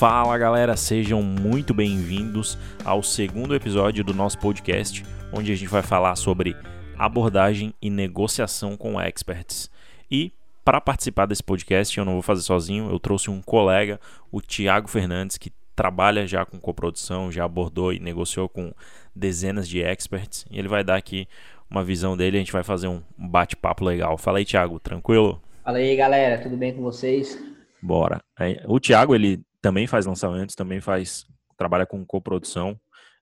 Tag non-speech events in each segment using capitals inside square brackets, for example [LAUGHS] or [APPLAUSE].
Fala galera, sejam muito bem-vindos ao segundo episódio do nosso podcast, onde a gente vai falar sobre abordagem e negociação com experts. E para participar desse podcast, eu não vou fazer sozinho, eu trouxe um colega, o Tiago Fernandes, que trabalha já com coprodução, já abordou e negociou com dezenas de experts, e ele vai dar aqui uma visão dele, a gente vai fazer um bate-papo legal. Fala aí, Tiago, tranquilo? Fala aí, galera, tudo bem com vocês? Bora. O Tiago, ele também faz lançamentos, também faz trabalha com coprodução,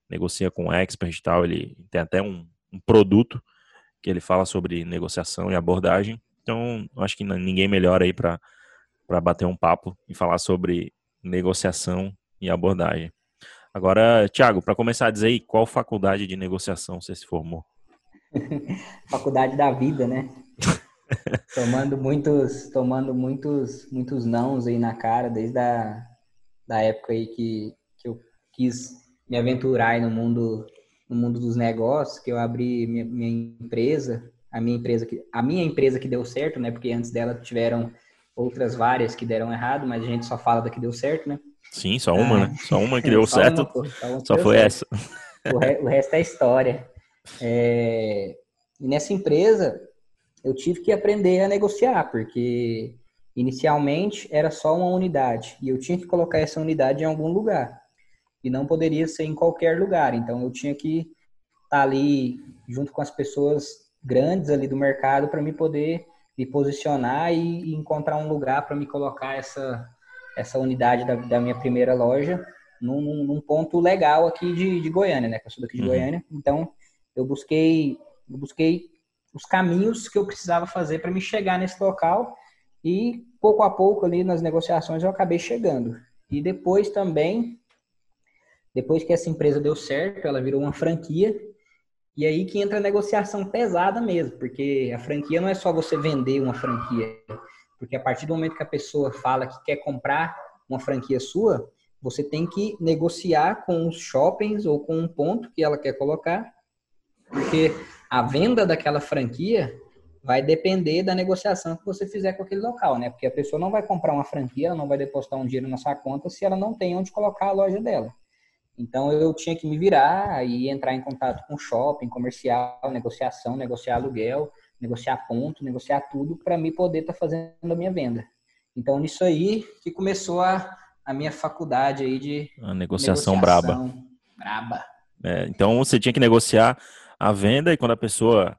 negocia com expert e tal, ele tem até um, um produto que ele fala sobre negociação e abordagem. Então, acho que ninguém melhor aí para bater um papo e falar sobre negociação e abordagem. Agora, Tiago, para começar a dizer aí, qual faculdade de negociação você se formou? [LAUGHS] faculdade da vida, né? [LAUGHS] tomando muitos, tomando muitos, muitos nãos aí na cara desde a da época aí que, que eu quis me aventurar aí no mundo no mundo dos negócios, que eu abri minha, minha empresa, a minha empresa que a minha empresa que deu certo, né? Porque antes dela tiveram outras várias que deram errado, mas a gente só fala da que deu certo, né? Sim, só uma, ah, né? Só uma que [LAUGHS] deu só certo. Uma, pô, só, só foi certo. essa. O, re, o, resto é história. É, e nessa empresa, eu tive que aprender a negociar, porque inicialmente era só uma unidade e eu tinha que colocar essa unidade em algum lugar. E não poderia ser em qualquer lugar. Então eu tinha que estar ali junto com as pessoas grandes ali do mercado para me poder me posicionar e, encontrar um lugar para me colocar essa, essa unidade da, da minha primeira loja num, num, ponto legal aqui de, de Goiânia, né? Que eu sou daqui de uhum. Goiânia. Então eu busquei, eu busquei os caminhos que eu precisava fazer para me chegar nesse local e pouco a pouco ali nas negociações eu acabei chegando. E depois também, depois que essa empresa deu certo, ela virou uma franquia. E aí que entra a negociação pesada mesmo, porque a franquia não é só você vender uma franquia, porque a partir do momento que a pessoa fala que quer comprar uma franquia sua, você tem que negociar com os shoppings ou com um ponto que ela quer colocar, porque a venda daquela franquia vai depender da negociação que você fizer com aquele local, né? Porque a pessoa não vai comprar uma franquia, ela não vai depositar um dinheiro na sua conta se ela não tem onde colocar a loja dela. Então eu tinha que me virar e entrar em contato com shopping, comercial, negociação, negociar aluguel, negociar ponto, negociar tudo para me poder estar tá fazendo a minha venda. Então nisso aí que começou a, a minha faculdade aí de a negociação, negociação braba. Braba. É, então você tinha que negociar a venda e quando a pessoa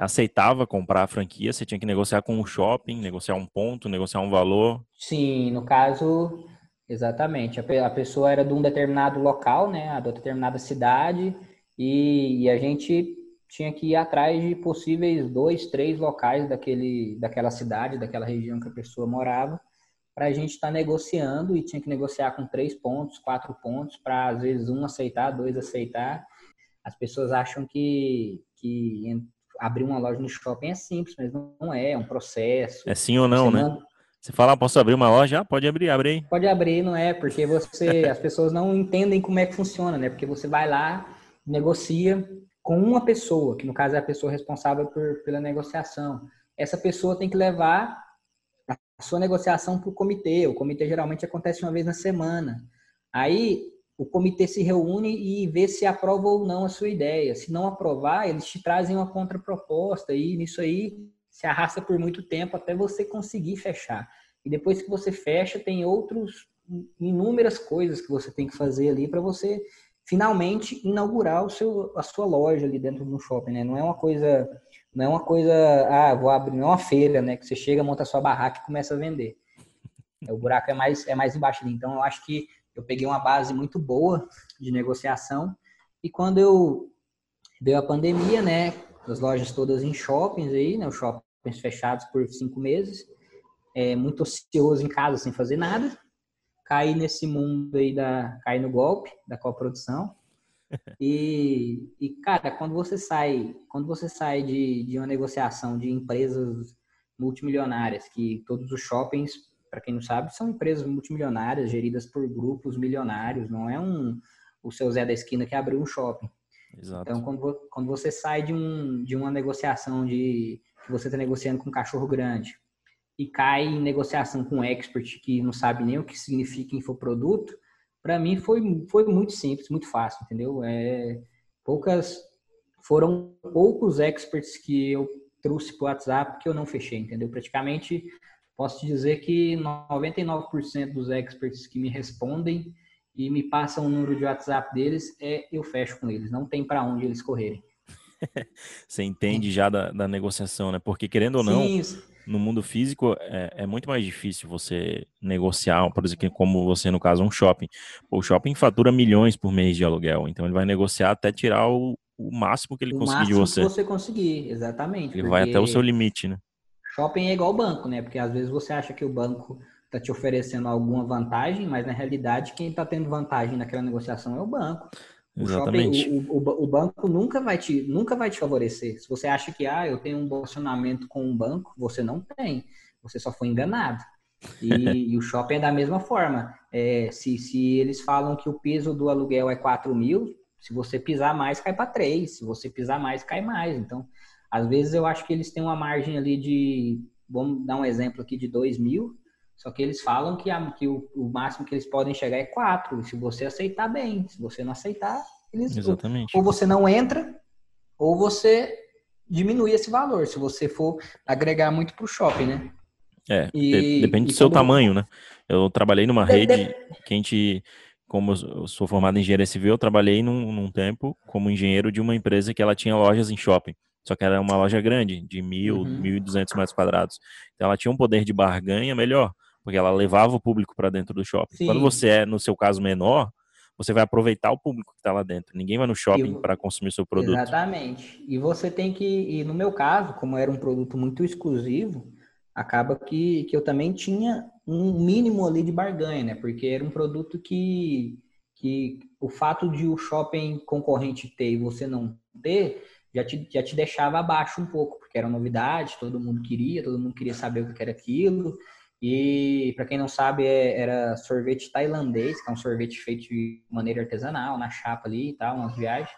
aceitava comprar a franquia, você tinha que negociar com o shopping, negociar um ponto, negociar um valor. Sim, no caso, exatamente. A pessoa era de um determinado local, né, de uma determinada cidade, e, e a gente tinha que ir atrás de possíveis dois, três locais daquele, daquela cidade, daquela região que a pessoa morava, para a gente estar tá negociando e tinha que negociar com três pontos, quatro pontos, para às vezes um aceitar, dois aceitar. As pessoas acham que, que abrir uma loja no shopping é simples, mas não é, é um processo. É sim ou não, né? Você fala, ah, posso abrir uma loja? Ah, pode abrir, abre aí. Pode abrir, não é? Porque você, [LAUGHS] as pessoas não entendem como é que funciona, né? Porque você vai lá, negocia com uma pessoa, que no caso é a pessoa responsável por, pela negociação. Essa pessoa tem que levar a sua negociação para o comitê. O comitê geralmente acontece uma vez na semana. Aí o comitê se reúne e vê se aprova ou não a sua ideia. Se não aprovar, eles te trazem uma contraproposta e nisso aí se arrasta por muito tempo até você conseguir fechar. E depois que você fecha, tem outros inúmeras coisas que você tem que fazer ali para você finalmente inaugurar o seu, a sua loja ali dentro do shopping, né? Não é uma coisa, não é uma coisa, ah, vou abrir, não é uma feira, né? Que você chega, monta sua barraca e começa a vender. [LAUGHS] O buraco é mais, é mais embaixo. Então, eu acho que eu peguei uma base muito boa de negociação e quando eu deu a pandemia, né, as lojas todas em shoppings aí, né, os shoppings fechados por cinco meses, é, muito ocioso em casa sem fazer nada, caí nesse mundo aí da, caí no golpe da coprodução [LAUGHS] e, e cara, quando você sai, quando você sai de, de uma negociação de empresas multimilionárias que todos os shoppings para quem não sabe, são empresas multimilionárias geridas por grupos milionários, não é um o seu Zé da esquina que abriu um shopping. Exato. Então, quando, quando você sai de, um, de uma negociação de que você está negociando com um cachorro grande e cai em negociação com um expert que não sabe nem o que significa infoproduto, para mim foi, foi muito simples, muito fácil, entendeu? É, poucas foram poucos experts que eu trouxe para o WhatsApp que eu não fechei, entendeu? Praticamente posso te dizer que 99% dos experts que me respondem e me passam o número de WhatsApp deles, é eu fecho com eles, não tem para onde eles correrem. [LAUGHS] Você entende já da, da, negociação, né? Porque querendo ou não, Sim, no mundo físico é, é, muito mais difícil você negociar, por exemplo, como você no caso um shopping. O shopping fatura milhões por mês de aluguel, então ele vai negociar até tirar o, o máximo que ele o conseguir de você. Que você conseguir, exatamente. Ele vai até o seu limite, né? Shopping é igual banco, né? Porque às vezes você acha que o banco está te oferecendo alguma vantagem, mas na realidade quem está tendo vantagem naquela negociação é o banco. O Exatamente. Shopping, o, o, o, banco nunca vai, te, nunca vai te favorecer. Se você acha que ah, eu tenho um relacionamento com um banco, você não tem. Você só foi enganado. E, [LAUGHS] e o shopping é da mesma forma. É, se, se eles falam que o piso do aluguel é 4 mil, se você pisar mais, cai para 3. Se você pisar mais, cai mais. Então, às vezes eu acho que eles têm uma margem ali de, vamos dar um exemplo aqui, de 2 mil. Só que eles falam que, a, que o, o, máximo que eles podem chegar é quatro. Se você aceitar, bem. Se você não aceitar, eles. Exatamente. Ou você não entra, ou você diminui esse valor, se você for agregar muito para o shopping, né? É, e, depende do seu tamanho, né? Eu trabalhei numa de, rede de... que a gente, como eu sou formado em engenharia civil, eu trabalhei num, num, tempo como engenheiro de uma empresa que ela tinha lojas em shopping. Só que era uma loja grande, de mil, uhum. mil e duzentos metros quadrados. Então ela tinha um poder de barganha melhor porque ela levava o público para dentro do shopping. Sim. Quando você é, no seu caso, menor, você vai aproveitar o público que está lá dentro. Ninguém vai no shopping para consumir seu produto. Exatamente. E você tem que, e no meu caso, como era um produto muito exclusivo, acaba que, que eu também tinha um mínimo ali de barganha, né? Porque era um produto que, que o fato de o shopping concorrente ter e você não ter, já te, já te deixava abaixo um pouco, porque era novidade, todo mundo queria, todo mundo queria saber o que era aquilo. E, para quem não sabe, é, era sorvete tailandês, que é um sorvete feito de maneira artesanal, na chapa ali e tal, umas viagens.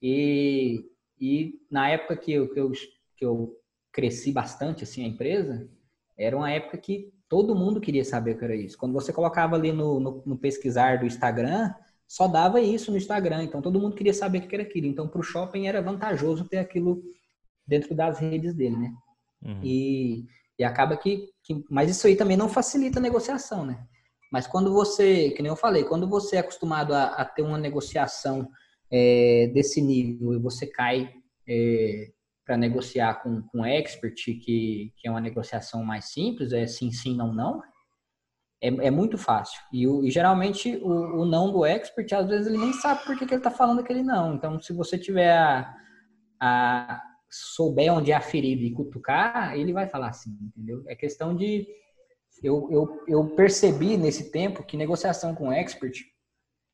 E, e na época que eu, que, eu, que eu cresci bastante, assim, a empresa, era uma época que todo mundo queria saber o que era isso. Quando você colocava ali no, no, no pesquisar do Instagram, só dava isso no Instagram. Então, todo mundo queria saber o que era aquilo. Então, para o shopping era vantajoso ter aquilo dentro das redes dele, né? Uhum. E e acaba que, que, Mas isso aí também não facilita a negociação, né? Mas quando você, que nem eu falei, quando você é acostumado a, a ter uma negociação é, desse nível e você cai é, para negociar com, com expert, que, que é uma negociação mais simples, é sim, sim, não, não, é, é muito fácil. E, o, e geralmente o, o, não do expert, às vezes ele nem sabe por que, que ele está falando aquele não. Então, se você tiver a, a, souber onde é a ferida e cutucar, ele vai falar assim, entendeu? É questão de. Eu, eu, eu percebi nesse tempo que negociação com expert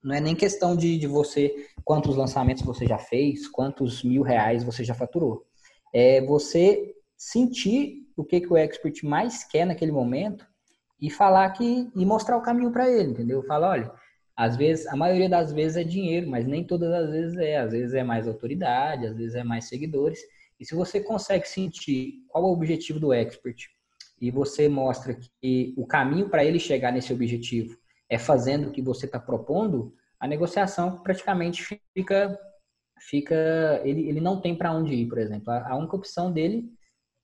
não é nem questão de, de você, quantos lançamentos você já fez, quantos mil reais você já faturou. É você sentir o que, que o expert mais quer naquele momento e falar que e mostrar o caminho para ele, entendeu? Fala, olha, às vezes, a maioria das vezes é dinheiro, mas nem todas as vezes é. Às vezes é mais autoridade, às vezes é mais seguidores. E se você consegue sentir qual é o objetivo do expert e você mostra que o caminho para ele chegar nesse objetivo é fazendo o que você está propondo, a negociação praticamente fica fica ele, ele não tem para onde ir, por exemplo. A, a única opção dele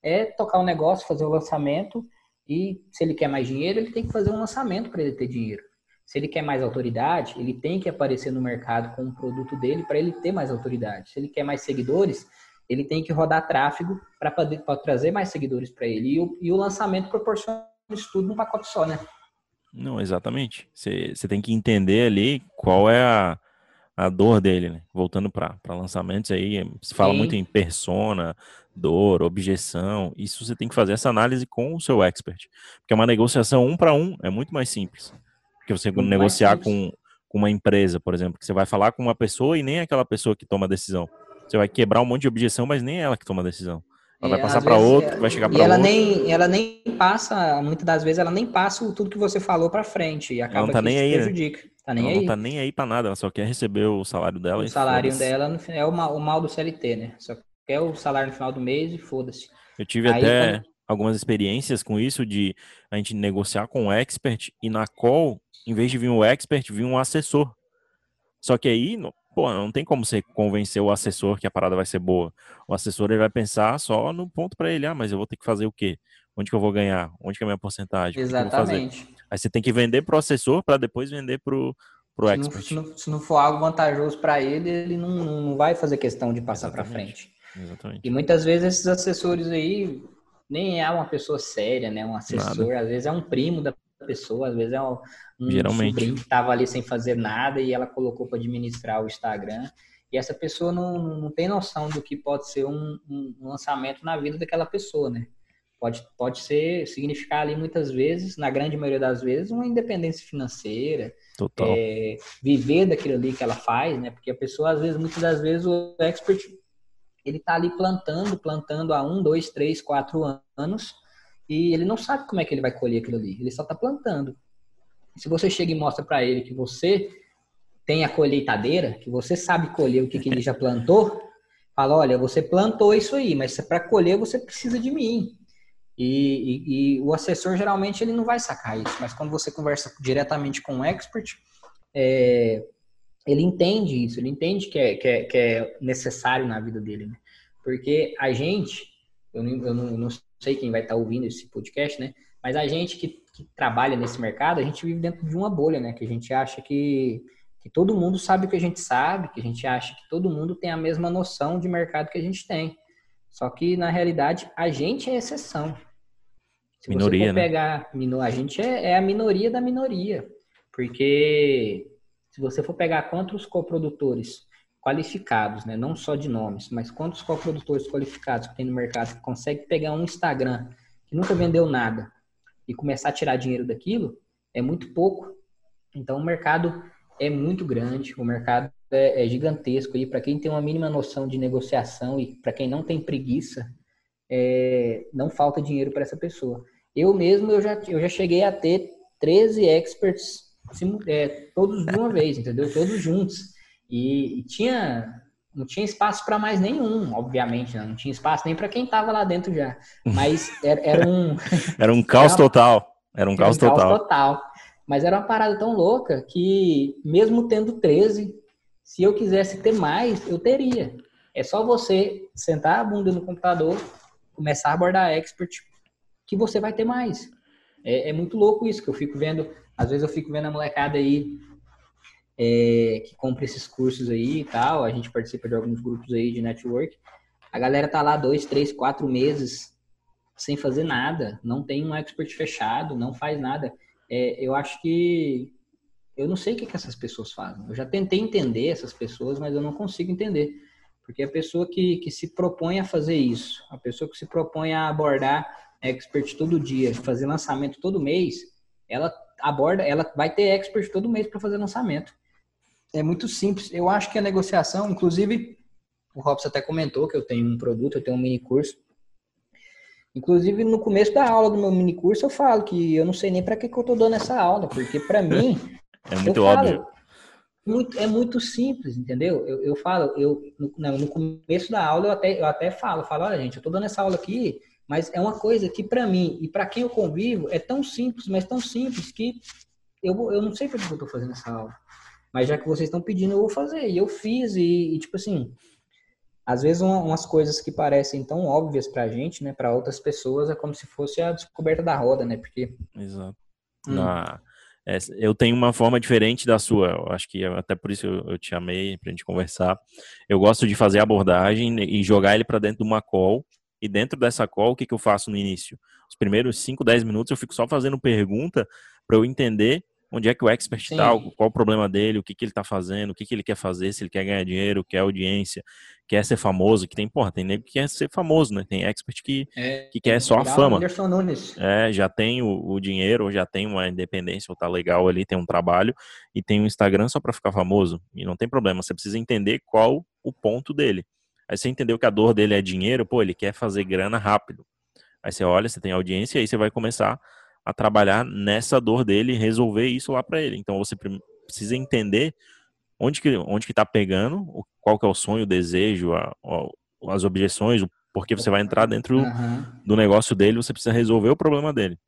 é tocar o um negócio, fazer o lançamento e se ele quer mais dinheiro, ele tem que fazer um lançamento para ele ter dinheiro. Se ele quer mais autoridade, ele tem que aparecer no mercado com o produto dele para ele ter mais autoridade. Se ele quer mais seguidores, ele tem que rodar tráfego para trazer mais seguidores para ele. E o, e o, lançamento proporciona isso tudo num pacote só, né? Não, exatamente. Você tem que entender ali qual é a, a dor dele, né? Voltando para lançamentos aí, se fala Sim. muito em persona, dor, objeção. Isso você tem que fazer essa análise com o seu expert. Porque é uma negociação um para um é muito mais simples. Porque você muito negociar com, com uma empresa, por exemplo, que você vai falar com uma pessoa e nem aquela pessoa que toma a decisão. Você vai quebrar um monte de objeção, mas nem é ela que toma a decisão. Ela é, vai passar para outro, vai chegar para outro. ela nem, ela nem passa, muitas das vezes ela nem passa tudo que você falou para frente e acaba ela não tá nem aí, né? prejudica. Né? Tá nem ela aí. não tá nem aí para nada, ela só quer receber o salário dela. O salário dela é o mal, o mal, do CLT, né? Só quer o salário no final do mês e foda-se. Eu tive aí, até quando... algumas experiências com isso de a gente negociar com o expert e na call, em vez de vir um expert, vir um assessor. Só que aí, pô, não tem como você convencer o assessor que a parada vai ser boa. O assessor ele vai pensar só no ponto para ele, ah, mas eu vou ter que fazer o quê? Onde que eu vou ganhar? Onde que é a minha porcentagem? Exatamente. Aí você tem que vender pro assessor para depois vender pro pro se expert. Não, se, não, se, não, for algo vantajoso para ele, ele não, não vai fazer questão de passar para frente. Exatamente. E muitas vezes esses assessores aí nem é uma pessoa séria, né? Um assessor, nada. às vezes é um primo da pessoa, às vezes é um, um Geralmente. sobrinho que estava ali sem fazer nada e ela colocou para administrar o Instagram. E essa pessoa não, não tem noção do que pode ser um, um, lançamento na vida daquela pessoa, né? Pode, pode ser, significar ali muitas vezes, na grande maioria das vezes, uma independência financeira, Total. É, viver daquilo ali que ela faz, né? Porque a pessoa, às vezes, muitas das vezes, o expert, ele tá ali plantando, plantando há um, dois, três, quatro anos, e ele não sabe como é que ele vai colher aquilo ali, ele só tá plantando. Se você chega e mostra para ele que você tem a colheitadeira, que você sabe colher o que, que ele já plantou, [LAUGHS] fala, olha, você plantou isso aí, mas para colher você precisa de mim. E, e, e, o assessor geralmente ele não vai sacar isso, mas quando você conversa diretamente com o expert, é, ele entende isso, ele entende que é, que é, que é necessário na vida dele, né? Porque a gente, eu, não, eu não, sei quem vai estar ouvindo esse podcast, né? Mas a gente que, que, trabalha nesse mercado, a gente vive dentro de uma bolha, né? Que a gente acha que, que todo mundo sabe o que a gente sabe, que a gente acha que todo mundo tem a mesma noção de mercado que a gente tem. Só que, na realidade, a gente é exceção. Minoria, você for né? pegar, a gente é, é, a minoria da minoria, porque se você for pegar quantos coprodutores qualificados, né, não só de nomes, mas quantos coprodutores qualificados que tem no mercado que consegue pegar um Instagram que nunca vendeu nada e começar a tirar dinheiro daquilo, é muito pouco. Então o mercado é muito grande, o mercado é, é gigantesco e para quem tem uma mínima noção de negociação e para quem não tem preguiça é, não falta dinheiro para essa pessoa. Eu mesmo, eu já, eu já cheguei a ter 13 experts, é, todos de uma vez, entendeu? Todos juntos. E, e tinha, não tinha espaço para mais nenhum, obviamente, né? não tinha espaço nem para quem estava lá dentro já. Mas [LAUGHS] era, era um... [LAUGHS] era um caos era uma, total. Era um, caos, um total. caos total. Mas era uma parada tão louca que, mesmo tendo 13, se eu quisesse ter mais, eu teria. É só você sentar a bunda no computador, começar a abordar expert, que você vai ter mais. É, é, muito louco isso, que eu fico vendo, às vezes eu fico vendo a molecada aí é, que compra esses cursos aí e tal, a gente participa de alguns grupos aí de network, a galera tá lá dois, três, quatro meses sem fazer nada, não tem um expert fechado, não faz nada. É, eu acho que eu não sei o que, que essas pessoas fazem. Eu já tentei entender essas pessoas, mas eu não consigo entender. Porque a pessoa que, que se propõe a fazer isso, a pessoa que se propõe a abordar expert todo dia, fazer lançamento todo mês, ela aborda, ela vai ter expert todo mês para fazer lançamento. É muito simples. Eu acho que a negociação, inclusive, o Robson até comentou que eu tenho um produto, eu tenho um mini curso. Inclusive, no começo da aula do meu mini curso, eu falo que eu não sei nem para que, que eu estou dando essa aula, porque para [LAUGHS] mim. É muito óbvio. Falo, muito, é muito simples, entendeu? Eu, eu falo, eu no, no, começo da aula eu até, eu até falo, falo, olha gente, eu tô dando essa aula aqui, mas é uma coisa que para mim e para quem eu convivo é tão simples, mas tão simples que eu, eu não sei por que eu tô fazendo essa aula. Mas já que vocês estão pedindo, eu vou fazer. E eu fiz, e, e tipo assim, às vezes uma, umas coisas que parecem tão óbvias pra gente, né, para outras pessoas, é como se fosse a descoberta da roda, né? Porque. Exato. Hum. Na é, eu tenho uma forma diferente da sua, eu acho que até por isso eu, eu te amei pra gente conversar. Eu gosto de fazer abordagem e jogar ele para dentro de uma call. E dentro dessa call, o que, que eu faço no início? Os primeiros 5, 10 minutos eu fico só fazendo pergunta para eu entender onde é que o expert está, qual o problema dele, o que, que ele está fazendo, o que, que ele quer fazer, se ele quer ganhar dinheiro, quer audiência, quer ser famoso, que tem, porra, tem nego que quer ser famoso, né? Tem expert que, é, que quer só a fama. É, já tem o, o, dinheiro, já tem uma independência, ou tá legal ali, tem um trabalho, e tem um Instagram só para ficar famoso. E não tem problema, você precisa entender qual o ponto dele. Aí você entendeu que a dor dele é dinheiro, pô, ele quer fazer grana rápido. Aí você olha, você tem audiência, e aí você vai começar a trabalhar nessa dor dele e resolver isso lá para ele. Então você precisa entender onde que onde que tá pegando, qual que é o sonho, o desejo, a, a, as objeções, Porque você vai entrar dentro Aham. do negócio dele, você precisa resolver o problema dele.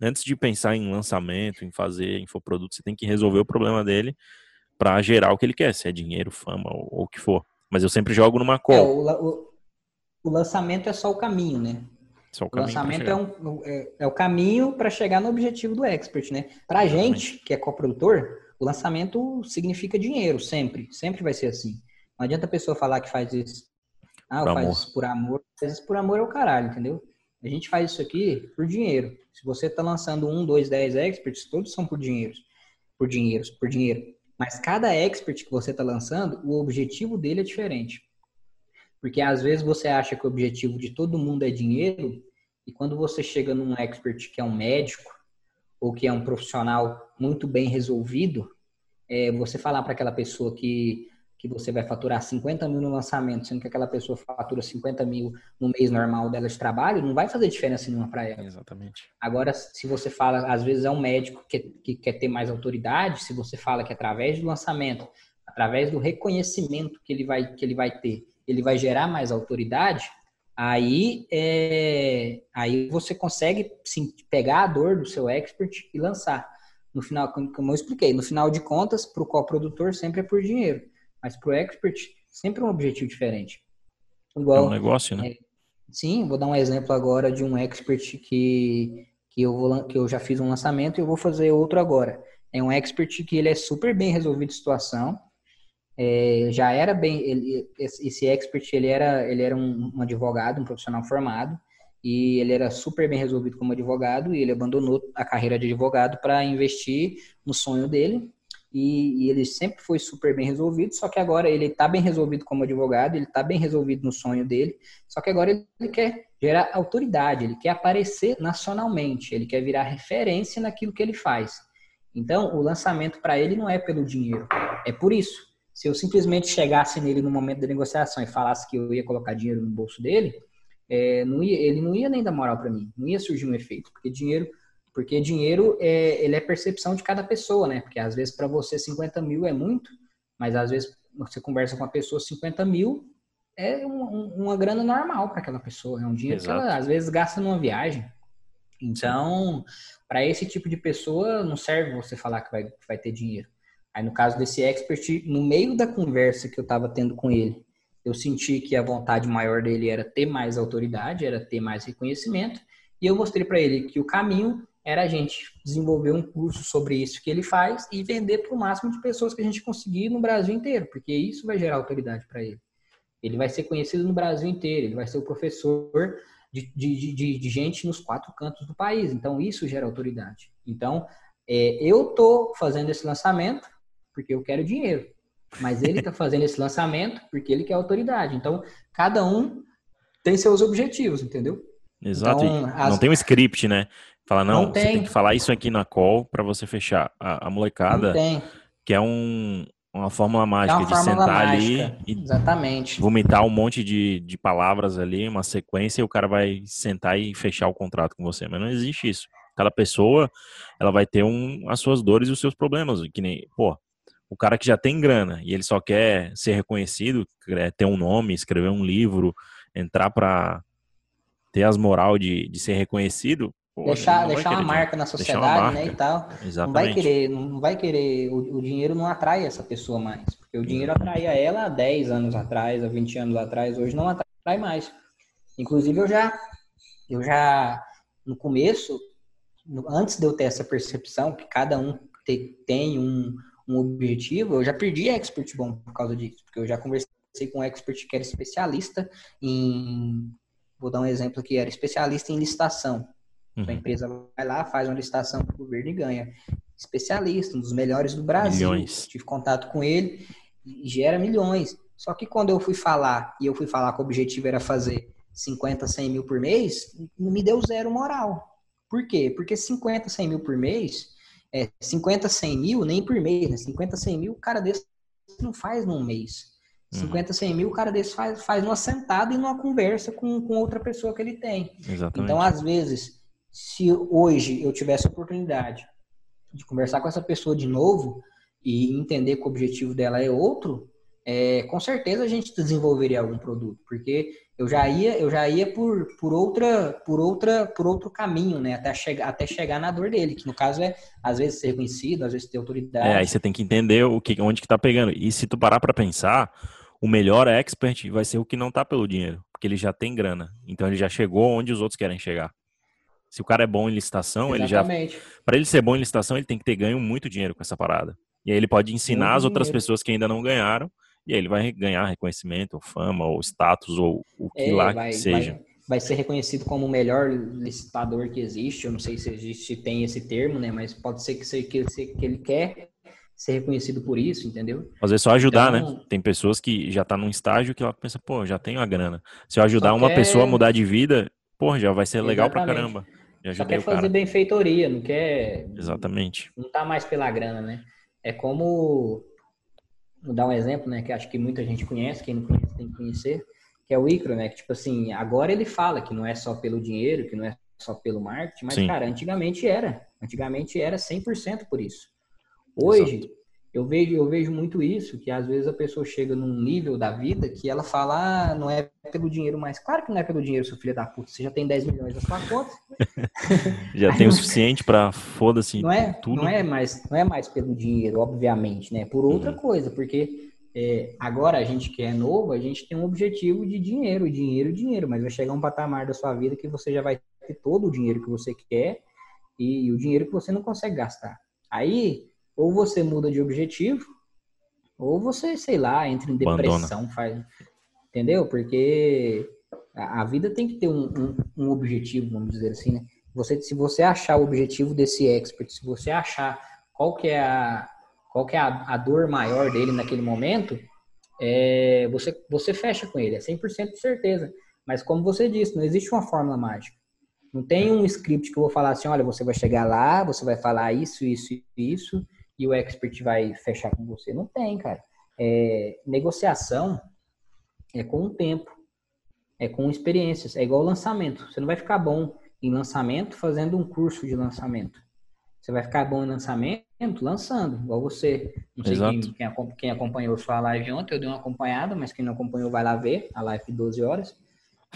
Antes de pensar em lançamento, em fazer infoproduto, você tem que resolver o problema dele para gerar o que ele quer, se é dinheiro, fama ou, ou o que for. Mas eu sempre jogo numa É, call. o, la- o- o lançamento é só o caminho, né? Só o O caminho lançamento é, um, é, é o caminho para chegar no objetivo do expert, né? Pra gente, que é coprodutor, o lançamento significa dinheiro, sempre. Sempre vai ser assim. Não adianta a pessoa falar que faz isso. Ah, Por faz amor. isso por amor. Faz isso por amor é o caralho, entendeu? A gente faz isso aqui por dinheiro. Se você tá lançando um, dois, dez experts, todos são por dinheiro. Por dinheiro, por dinheiro. Mas cada expert que você tá lançando, o objetivo dele é diferente. Porque às vezes você acha que o objetivo de todo mundo é dinheiro, e quando você chega num expert que é um médico, ou que é um profissional muito bem resolvido, é, você falar para aquela pessoa que, que você vai faturar 50 mil no lançamento, sendo que aquela pessoa fatura 50 mil no mês normal dela de trabalho, não vai fazer diferença nenhuma para ela. Exatamente. Agora, se você fala, às vezes é um médico que, que quer ter mais autoridade, se você fala que através do lançamento, através do reconhecimento que ele vai, que ele vai ter, ele vai gerar mais autoridade, aí, é, aí você consegue sim, pegar a dor do seu expert e lançar. No final, como como eu expliquei, no final de contas, para o coprodutor sempre é por dinheiro, mas para o expert sempre é um objetivo diferente. É Igual, um negócio, né? Sim, vou dar um exemplo agora de um expert que, que, eu, vou, que eu já fiz um lançamento e eu vou fazer outro agora. É um expert que ele é super bem resolvido de situação. É, já era bem, ele, esse esse expert ele era, ele era um, um advogado, um profissional formado e ele era super bem resolvido como advogado e ele abandonou a carreira de advogado para investir no sonho dele e, e ele sempre foi super bem resolvido, só que agora ele está bem resolvido como advogado, ele está bem resolvido no sonho dele, só que agora ele, quer gerar autoridade, ele quer aparecer nacionalmente, ele quer virar referência naquilo que ele faz. Então, o lançamento para ele não é pelo dinheiro, é por isso. Se eu simplesmente chegasse nele no momento da negociação e falasse que eu ia colocar dinheiro no bolso dele, é, não ia, ele não ia nem dar moral para mim, não ia surgir um efeito, porque dinheiro, porque dinheiro é, ele é percepção de cada pessoa, né? Porque às vezes para você 50 mil é muito, mas às vezes você conversa com uma pessoa 50 mil é um- um- uma grana normal para aquela pessoa, é um dinheiro Exato. que ela às vezes gasta numa viagem. Então, para esse tipo de pessoa não serve você falar que vai, que vai ter dinheiro. Aí no caso desse expert, no meio da conversa que eu estava tendo com ele, eu senti que a vontade maior dele era ter mais autoridade, era ter mais reconhecimento, e eu mostrei para ele que o caminho era a gente desenvolver um curso sobre isso que ele faz e vender para o máximo de pessoas que a gente conseguir no Brasil inteiro, porque isso vai gerar autoridade para ele. Ele vai ser conhecido no Brasil inteiro, ele vai ser o professor de, de, de, de gente nos quatro cantos do país. Então, isso gera autoridade. Então, é, eu tô fazendo esse lançamento porque eu quero dinheiro, mas ele está fazendo esse lançamento porque ele quer autoridade. Então, cada um tem seus objetivos, entendeu? Exato. Então, as- Não tem um script, né? Fala, não, Não você tem tem. que falar isso aqui na call para você fechar. A, a molecada tem. que é um, uma fórmula É mágica uma de fórmula sentar mágica. ali e Exatamente. vomitar um monte de, de palavras ali, uma sequência, e o cara vai sentar e fechar o contrato com você. Mas não existe isso. Cada pessoa, ela vai ter um, as suas dores e os seus problemas. Que nem, pô, o cara que já tem grana e ele só quer ser reconhecido, quer ter um nome, escrever um livro, entrar pra ter as moral de, de ser reconhecido. Pô, Deixar, deixar uma marca na Deixar uma sociedade, né, e tal. Não vai Exatamente. querer, não vai querer, o, o dinheiro não atrai essa pessoa mais. Porque o dinheiro atraía ela há 10 anos atrás, há 20 anos atrás, hoje não atrai mais. Inclusive eu já, eu já, no começo, antes de eu ter essa percepção que cada um te- tem um, um objetivo, eu já perdi expert bom por causa disso. Porque eu já conversei com um expert que era especialista em, vou dar um exemplo aqui, era especialista em licitação. A Uhum. empresa vai lá, faz uma licitação para o governo e ganha. Especialista, um dos melhores do Brasil. Milhões. Tive contato com ele e gera milhões. Só que quando eu fui falar, e eu fui falar que o objetivo era fazer 50, 100 mil por mês, me deu zero moral. Por quê? Porque 50, 100 mil por mês, é, 50, 100 mil nem por mês, né? 50, 100 mil o cara desse não faz num mês. Uhum. 50, 100 mil o cara desse faz, faz numa sentada e numa conversa com, com outra pessoa que ele tem. Exatamente. Então, às vezes, se hoje eu tivesse a oportunidade de conversar com essa pessoa de novo e entender que o objetivo dela é outro, é, com certeza a gente desenvolveria algum produto, porque eu já ia, eu já ia por, por outra, por outra, por outro caminho, né? Até chegar, até chegar na dor dele, que no caso é às vezes ser reconhecido, às vezes ter autoridade. É, aí você tem que entender o que, onde que tá pegando. E se tu parar para pensar, o melhor expert vai ser o que não tá pelo dinheiro, porque ele já tem grana. Então ele já chegou onde os outros querem chegar. Se o cara é bom em licitação, Exatamente. ele já para ele ser bom em licitação, ele tem que ter ganho muito dinheiro com essa parada. E aí ele pode ensinar muito as outras dinheiro. pessoas que ainda não ganharam e aí ele vai ganhar reconhecimento, ou fama, ou status, ou o que é, lá vai, que seja. Vai, vai, ser reconhecido como o melhor licitador que existe. Eu não sei se existe, tem esse termo, né? Mas pode ser que, ser, que, que ele quer ser reconhecido por isso, entendeu? Às vezes só ajudar, então, né? Tem pessoas que já tá num estágio que ela pensa, pô, já tenho a grana. Se eu ajudar uma quer... pessoa a mudar de vida, pô, já vai ser legal Exatamente. pra caramba. Só quer fazer benfeitoria, não quer. Exatamente. Não tá mais pela grana, né? É como vou dar um exemplo, né, que acho que muita gente conhece, quem não conhece tem que conhecer, que é o Icro, né, que tipo assim, agora ele fala que não é só pelo dinheiro, que não é só pelo marketing, mas Sim. cara, antigamente era, antigamente era 100% por isso. Hoje, Exato. Eu vejo, eu vejo muito isso, que às vezes a pessoa chega num nível da vida que ela fala, ah, não é pelo dinheiro mais. Claro que não é pelo dinheiro, seu filho da puta. Você já tem 10 milhões na sua conta. Já [LAUGHS] tem o suficiente para foda-se não é, tudo. Não é, mais, não é mais pelo dinheiro, obviamente, né? Por outra uhum. coisa, porque é, agora a gente que é novo, a gente tem um objetivo de dinheiro, dinheiro, dinheiro, mas vai chegar um patamar da sua vida que você já vai ter todo o dinheiro que você quer e, e o dinheiro que você não consegue gastar. Aí ou você muda de objetivo, ou você, sei lá, entra em depressão, faz, entendeu? Porque a, a, vida tem que ter um, um, um, objetivo, vamos dizer assim, né? Você, se você achar o objetivo desse expert, se você achar qual que é a, qual que é a, a dor maior dele naquele momento, é, você, você fecha com ele, é 100% de certeza. Mas como você disse, não existe uma fórmula mágica. Não tem um script que eu vou falar assim, olha, você vai chegar lá, você vai falar isso, isso, isso, e o expert vai fechar com você. Não tem, cara. É, negociação é com o tempo, é com experiências, é igual lançamento. Você não vai ficar bom em lançamento fazendo um curso de lançamento. Você vai ficar bom em lançamento lançando, igual você. Não sei quem, quem, quem, acompanhou sua live ontem, eu dei uma acompanhada, mas quem não acompanhou vai lá ver a live de 12 horas.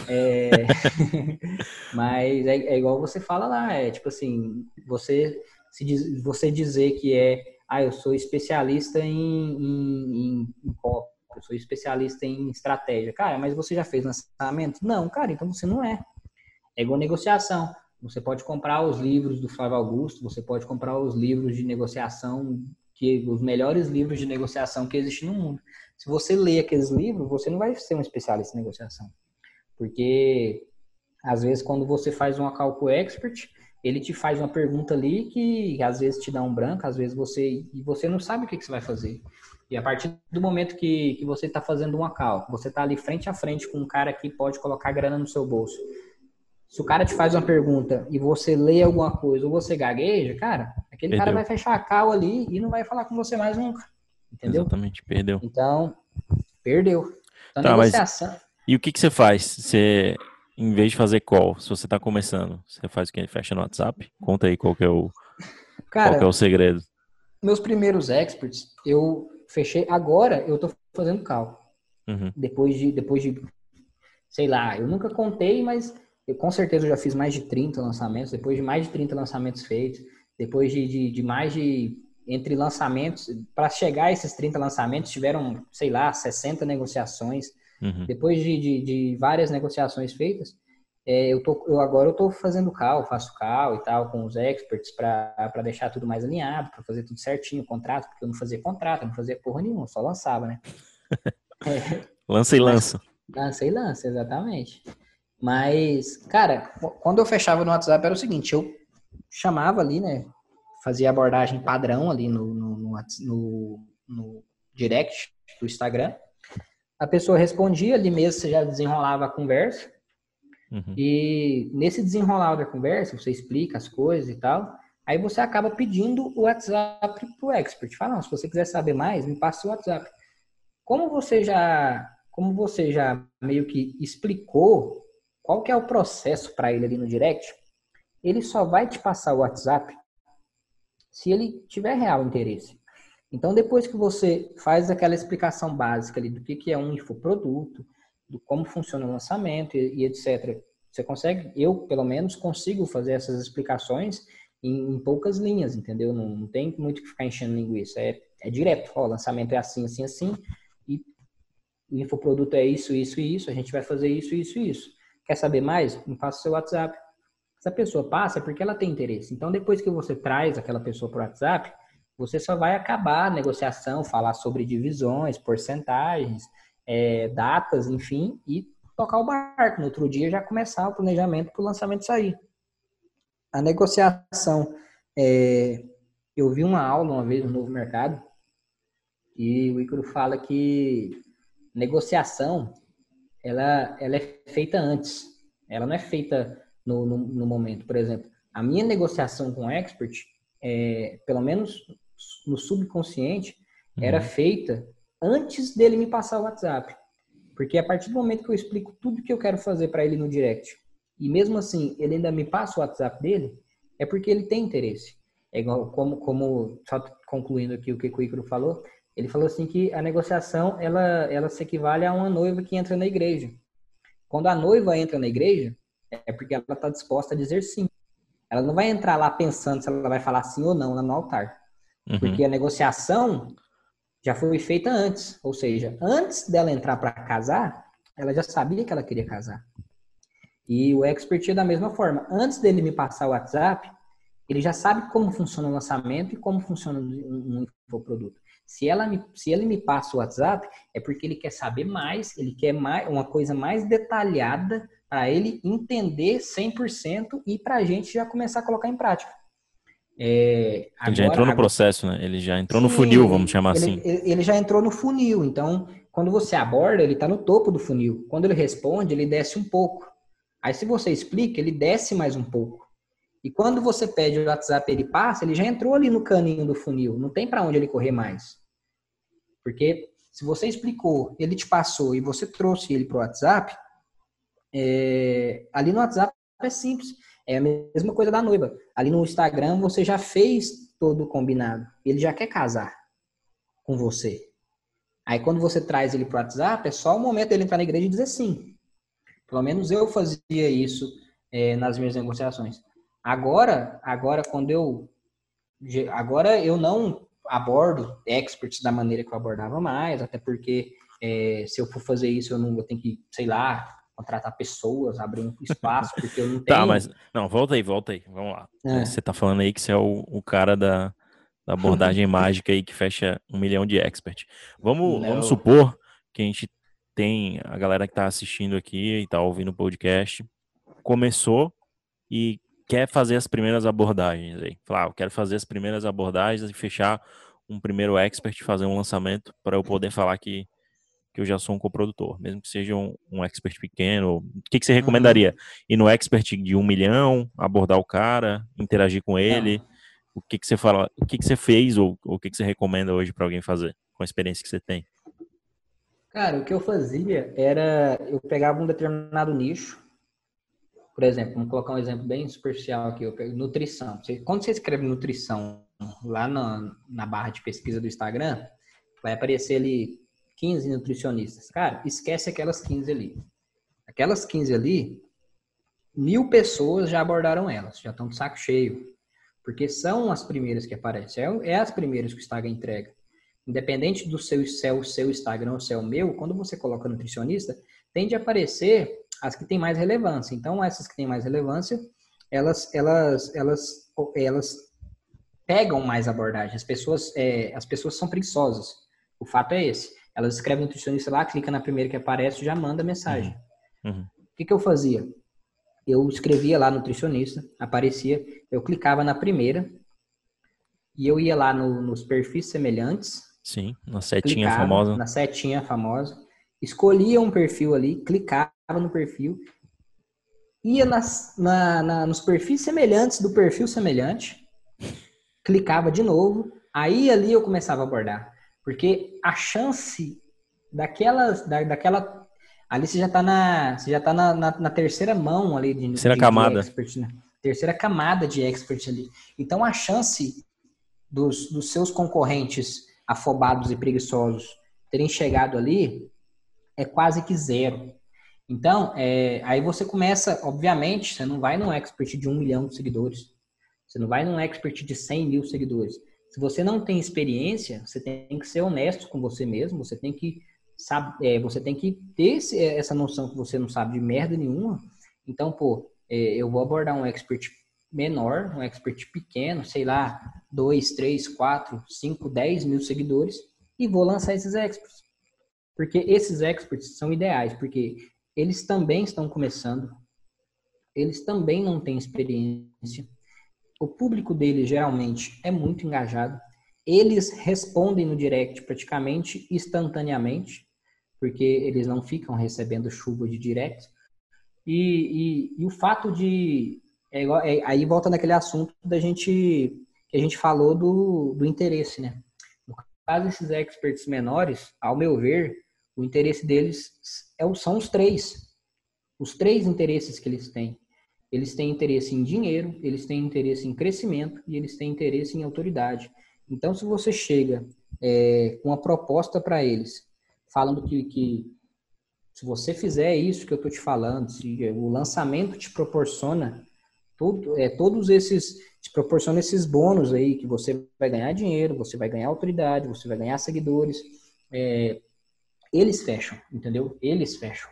É... [LAUGHS] mas é, é, igual você fala lá, é tipo assim, você se diz, você dizer que é, ah, eu sou especialista em, em, em, em copo, eu sou especialista em estratégia. Cara, mas você já fez lançamento? Não, cara, então você não é. É igual negociação. Você pode comprar os livros do Flávio Augusto, você pode comprar os livros de negociação, que os melhores livros de negociação que existem no mundo. Se você lê aqueles livros, você não vai ser um especialista em negociação. Porque às vezes quando você faz uma cálculo expert, ele te faz uma pergunta ali que às vezes te dá um branco, às vezes você e você não sabe o que, que você vai fazer. E a partir do momento que, que você está fazendo uma cálculo, você está ali frente a frente com um cara que pode colocar grana no seu bolso. Se o cara te faz uma pergunta e você lê alguma coisa ou você gagueja, cara, aquele perdeu. cara vai fechar a cal ali e não vai falar com você mais nunca. Entendeu? Exatamente, perdeu. Então, perdeu. Então, tá, negociação. Mas... E o que, que você faz? Você em vez de fazer call, se você está começando, você faz o que? Fecha no WhatsApp? Conta aí qual que é o, Cara, qual que é o segredo. Meus primeiros experts, eu fechei. Agora eu estou fazendo call. Uhum. Depois de, depois de, sei lá, eu nunca contei, mas eu com certeza já fiz mais de 30 lançamentos. Depois de mais de 30 lançamentos feitos, depois de, de, de mais de entre lançamentos, para chegar a esses 30 lançamentos, tiveram, sei lá, 60 negociações. Uhum. Depois de, de, de, várias negociações feitas, é, eu, tô, eu agora eu estou fazendo cal, faço cal e tal com os experts para deixar tudo mais alinhado, para fazer tudo certinho, contrato, porque eu não fazia contrato, eu não fazia porra nenhuma, só lançava, né? [LAUGHS] é, lança e lança. Lança e lança, exatamente. Mas, cara, quando eu fechava no WhatsApp era o seguinte, eu chamava ali, né? Fazia abordagem padrão ali no, no, no, no, no direct do Instagram a pessoa respondia, ali mesmo você já desenrolava a conversa. Uhum. E nesse desenrolar da conversa, você explica as coisas e tal. Aí você acaba pedindo o WhatsApp pro expert. Fala, se você quiser saber mais, me passe o WhatsApp. Como você já, como você já meio que explicou qual que é o processo para ele ali no direct, ele só vai te passar o WhatsApp se ele tiver real interesse. Então, depois que você faz aquela explicação básica ali do que, que é um infoproduto, do como funciona o lançamento e, e etc., você consegue, eu pelo menos consigo fazer essas explicações em, em poucas linhas, entendeu? Não, não, tem muito que ficar enchendo linguiça, é, é direto. Ó, o lançamento é assim, assim, assim, e o infoproduto é isso, isso e isso, a gente vai fazer isso, isso e isso. Quer saber mais? Me passa o seu WhatsApp. Se a pessoa passa, é porque ela tem interesse. Então, depois que você traz aquela pessoa para o WhatsApp, você só vai acabar a negociação, falar sobre divisões, porcentagens, é, datas, enfim, e tocar o barco. No outro dia já começar o planejamento para o lançamento sair. A negociação, é, eu vi uma aula uma vez no Novo Mercado e o Ícaro fala que negociação ela, ela é feita antes, ela não é feita no, no, no momento. Por exemplo, a minha negociação com o expert, é, pelo menos no subconsciente, uhum. era feita antes dele me passar o WhatsApp. Porque a partir do momento que eu explico tudo que eu quero fazer para ele no direct, e mesmo assim ele ainda me passa o WhatsApp dele, é porque ele tem interesse. É igual, como, como só concluindo aqui o que o Icaro falou, ele falou assim que a negociação ela, ela se equivale a uma noiva que entra na igreja. Quando a noiva entra na igreja, é porque ela está disposta a dizer sim. Ela não vai entrar lá pensando se ela vai falar sim ou não lá no altar. Uhum. Porque a negociação já foi feita antes. Ou seja, antes dela entrar para casar, ela já sabia que ela queria casar. E o expert é da mesma forma. Antes dele me passar o WhatsApp, ele já sabe como funciona o lançamento e como funciona um infoproduto. Se, ela me, se ele me passa o WhatsApp, é porque ele quer saber mais, ele quer mais, uma coisa mais detalhada para ele entender 100% e para a gente já começar a colocar em prática. É, agora, ele já entrou no agora, processo, né? Ele já entrou sim, no funil, vamos chamar ele, assim. Ele já entrou no funil, então quando você aborda, ele está no topo do funil. Quando ele responde, ele desce um pouco. Aí se você explica, ele desce mais um pouco. E quando você pede o WhatsApp ele passa, ele já entrou ali no caninho do funil. Não tem para onde ele correr mais. Porque se você explicou, ele te passou e você trouxe ele para o WhatsApp, é, ali no WhatsApp é simples. É a mesma coisa da noiva. Ali no Instagram você já fez todo o combinado. Ele já quer casar com você. Aí quando você traz ele para o WhatsApp, é só o momento dele entrar na igreja e dizer sim. Pelo menos eu fazia isso é, nas minhas negociações. Agora, agora quando eu agora eu não abordo experts da maneira que eu abordava mais, até porque é, se eu for fazer isso eu não vou ter que, sei lá, contratar pessoas, abrir um espaço, [LAUGHS] porque eu não tá, tenho. Tá, mas não, volta aí, volta aí, vamos lá. É. Você tá falando aí que você é o, o cara da, da abordagem [LAUGHS] mágica aí que fecha um milhão de expert. Vamos, vamos supor que a gente tem a galera que tá assistindo aqui e tá ouvindo o podcast, começou e quer fazer as primeiras abordagens aí. Falar, ah, eu quero fazer as primeiras abordagens e fechar um primeiro expert, fazer um lançamento para eu poder falar que que eu já sou um coprodutor, mesmo que seja um, um expert pequeno. O que, que você recomendaria? Uhum. Ir no expert de um milhão, abordar o cara, interagir com ele? O que, que você fala? O que, que você fez ou o que, que você recomenda hoje para alguém fazer com a experiência que você tem? Cara, o que eu fazia era eu pegava um determinado nicho, por exemplo, vamos colocar um exemplo bem superficial aqui, eu pego nutrição. Quando você escreve nutrição lá na, na barra de pesquisa do Instagram, vai aparecer ali 15 nutricionistas. Cara, esquece aquelas 15 ali. Aquelas 15 ali, mil pessoas já abordaram elas, já estão de saco cheio. Porque são as primeiras que aparecem. É, é as primeiras que o Instagram entrega. Independente do seu, se o seu Instagram ou se é meu, quando você coloca nutricionista, tende a aparecer as que têm mais relevância. Então, essas que têm mais relevância, elas, elas, elas, elas pegam mais abordagem. As pessoas, é, as pessoas são preguiçosas. O fato é esse. Elas escrevem nutricionista lá, clica na primeira que aparece, já manda mensagem. Uhum. uhum. O que, que eu fazia? Eu escrevia lá nutricionista, aparecia, eu clicava na primeira e eu ia lá no, nos perfis semelhantes. Sim, na setinha clicava, famosa. Na setinha famosa. Escolhia um perfil ali, clicava no perfil, ia nas, na, na, nos perfis semelhantes do perfil semelhante, clicava de novo, aí ali eu começava a abordar. Porque a chance daquela, da, daquela ali você já está na você já tá na, na, na, terceira mão ali de terceira de, camada de expert, né? terceira camada de expert ali então a chance dos, dos seus concorrentes afobados e preguiçosos terem chegado ali é quase que zero. Então, é, aí você começa, obviamente, você não vai num expert de um milhão de seguidores. Você não vai num expert de 100 mil seguidores. Se você não tem experiência, você tem que ser honesto com você mesmo, você tem que, sabe, é, você tem que ter esse, essa noção que você não sabe de merda nenhuma. Então, pô, é, eu vou abordar um expert menor, um expert pequeno, sei lá, 2, 3, 4, 5, 10 mil seguidores e vou lançar esses experts. Porque esses experts são ideais, porque eles também estão começando, eles também não têm experiência. O público deles geralmente é muito engajado. Eles respondem no direct praticamente instantaneamente, porque eles não ficam recebendo chuva de direct. E, e, e o fato de. É igual, é, aí volta naquele assunto da gente que a gente falou do, do interesse, né? No caso desses experts menores, ao meu ver, o interesse deles é, são os três. Os três interesses que eles têm. Eles têm interesse em dinheiro, eles têm interesse em crescimento e eles têm interesse em autoridade. Então, se você chega é, com uma proposta para eles, falando que, que se você fizer isso que eu estou te falando, se o lançamento te proporciona tudo, é, todos esses, te proporciona esses bônus aí, que você vai ganhar dinheiro, você vai ganhar autoridade, você vai ganhar seguidores, é, eles fecham, entendeu? Eles fecham.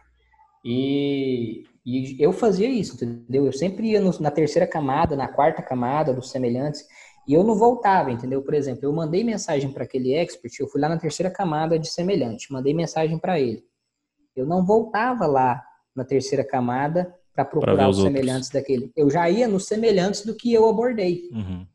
E, e, eu fazia isso, entendeu? Eu sempre ia na terceira camada, na quarta camada dos semelhantes, e eu não voltava, entendeu? Por exemplo, eu mandei mensagem para aquele expert, eu fui lá na terceira camada de semelhante, mandei mensagem para ele. Eu não voltava lá na terceira camada para procurar os, os semelhantes daquele. Eu já ia nos semelhantes do que eu abordei. Uhum.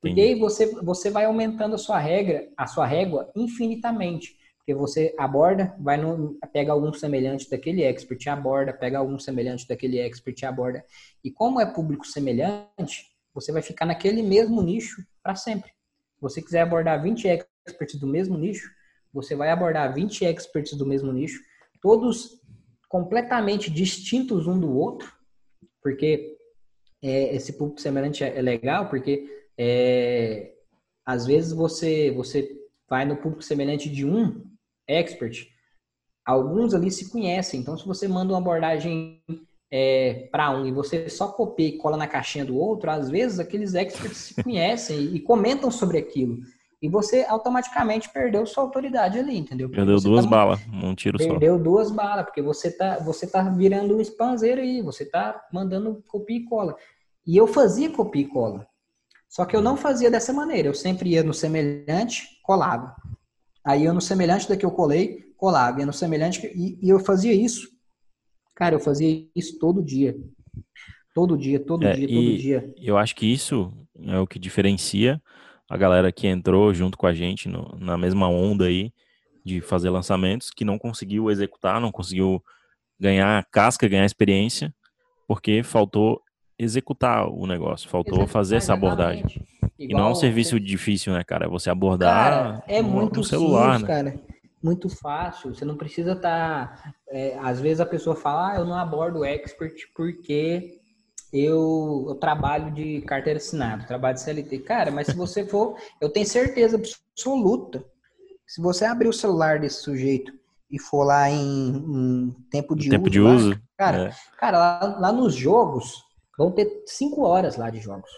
Porque aí você, você vai aumentando a sua regra, a sua régua infinitamente. Porque você aborda, vai no, pega algum semelhante daquele expert, aborda, pega algum semelhante daquele expert, aborda. E como é público semelhante, você vai ficar naquele mesmo nicho para sempre. Se você quiser abordar 20 experts do mesmo nicho, você vai abordar 20 experts do mesmo nicho, todos completamente distintos um do outro, porque é, esse público semelhante é, é legal, porque é, às vezes você você vai no público semelhante de um expert, alguns ali se conhecem. Então, se você manda uma abordagem é, para um e você só copia e cola na caixinha do outro, às vezes aqueles experts se conhecem e comentam sobre aquilo. E você automaticamente perdeu sua autoridade ali, entendeu? Porque perdeu duas tá, balas, um tiro perdeu só. Perdeu duas balas, porque você tá, você tá virando um spanzeiro aí, você tá mandando copia e cola. E eu fazia copia e cola. Só que eu não fazia dessa maneira. Eu sempre ia no semelhante, colava. Aí eu no semelhante daqui eu colei, colava. Ia no semelhante e, e eu fazia isso. Cara, eu fazia isso todo dia. Todo dia, todo é, dia, todo dia. Eu acho que isso é o que diferencia a galera que entrou junto com a gente no, na mesma onda aí de fazer lançamentos, que não conseguiu executar, não conseguiu ganhar casca, ganhar experiência, porque faltou executar o negócio, faltou executar, fazer essa abordagem. Igual, e não é um serviço você... difícil, né, cara? É você abordar cara, é no, muito no celular, simples, né? cara. Muito fácil. Você não precisa estar. Tá, é, às vezes a pessoa fala, ah, eu não abordo expert porque eu, eu trabalho de carteira assinada, trabalho de CLT. Cara, mas se você for, eu tenho certeza absoluta, se você abrir o celular desse sujeito e for lá em, em tempo de tempo uso, de lá, uso cara, é. cara lá, lá, nos jogos vão ter cinco horas lá de jogos.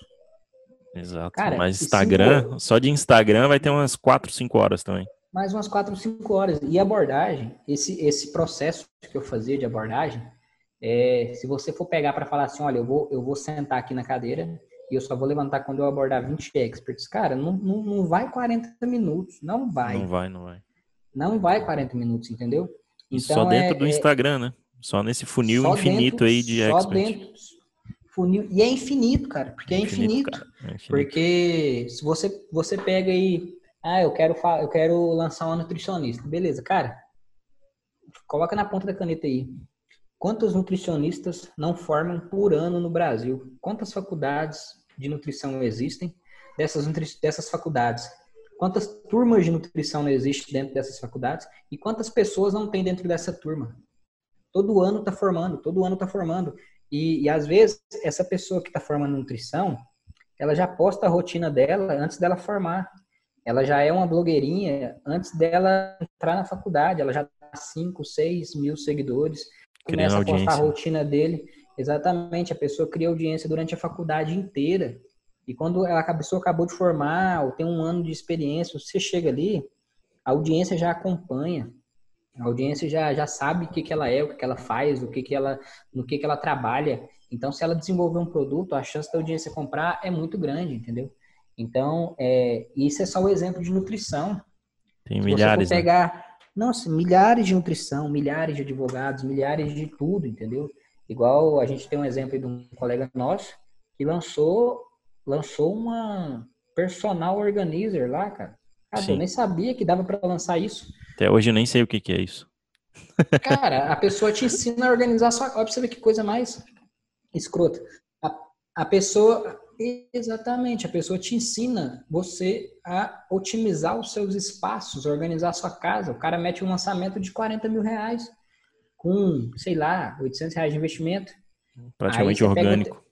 Exato. Cara, mas Instagram, só de Instagram vai ter umas quatro, cinco horas também. Mais umas quatro, cinco horas. E abordagem, esse, esse processo que eu fazia de abordagem, é, se você for pegar para falar assim, olha, eu vou, eu vou sentar aqui na cadeira e eu só vou levantar quando eu abordar 20 experts, cara, não, não, não vai 40 minutos, não vai. Não vai, não vai. Não vai 40 minutos, entendeu? Então, só dentro é, do é Instagram, né? Só nesse funil infinito dentro, aí de experts. Só dentro, funil, e é infinito, cara, porque é, infinito. infinito. É infinito. Porque se você, você pega aí, ah, eu quero, eu quero lançar uma nutricionista, beleza, cara, coloca na ponta da caneta aí, Quantos nutricionistas não formam por ano no Brasil? Quantas faculdades de nutrição existem dessas, dessas faculdades? Quantas turmas de nutrição existem dentro dessas faculdades? E quantas pessoas não tem dentro dessa turma? Todo ano está formando, todo ano está formando. E, e, às vezes, essa pessoa que está formando nutrição, ela já posta a rotina dela antes dela formar. ela já é uma blogueirinha antes dela entrar na faculdade, ela já tem 5, 6 mil seguidores, começa a postar a rotina dele. Exatamente, a pessoa cria audiência durante a faculdade inteira. E quando a pessoa acabou de formar, ou tem um ano de experiência, você chega ali, a audiência já acompanha. A audiência já, já sabe o que, que ela é, o que, que ela faz, o que, que ela, no que, que ela trabalha. Então, se ela desenvolver um produto, a chance da audiência comprar é muito grande, entendeu? Então, é, isso é só o exemplo de nutrição. Tem Se milhares. Você né? pegar, né? nossa, milhares de nutrição, milhares de advogados, milhares de tudo, entendeu? Igual a gente tem um exemplo de um colega nosso que lançou, lançou uma personal organizer lá, cara. Cara, eu nem sabia que dava para lançar isso. Até hoje eu nem sei o que, que é isso. Cara, a pessoa te ensina a organizar sua. Olha pra você ver que coisa mais escrota. A, a pessoa Exatamente, a pessoa te ensina você a otimizar os seus espaços, organizar a sua casa. O cara mete um lançamento de 40 mil reais com, sei lá, 800 reais de investimento. Praticamente orgânico.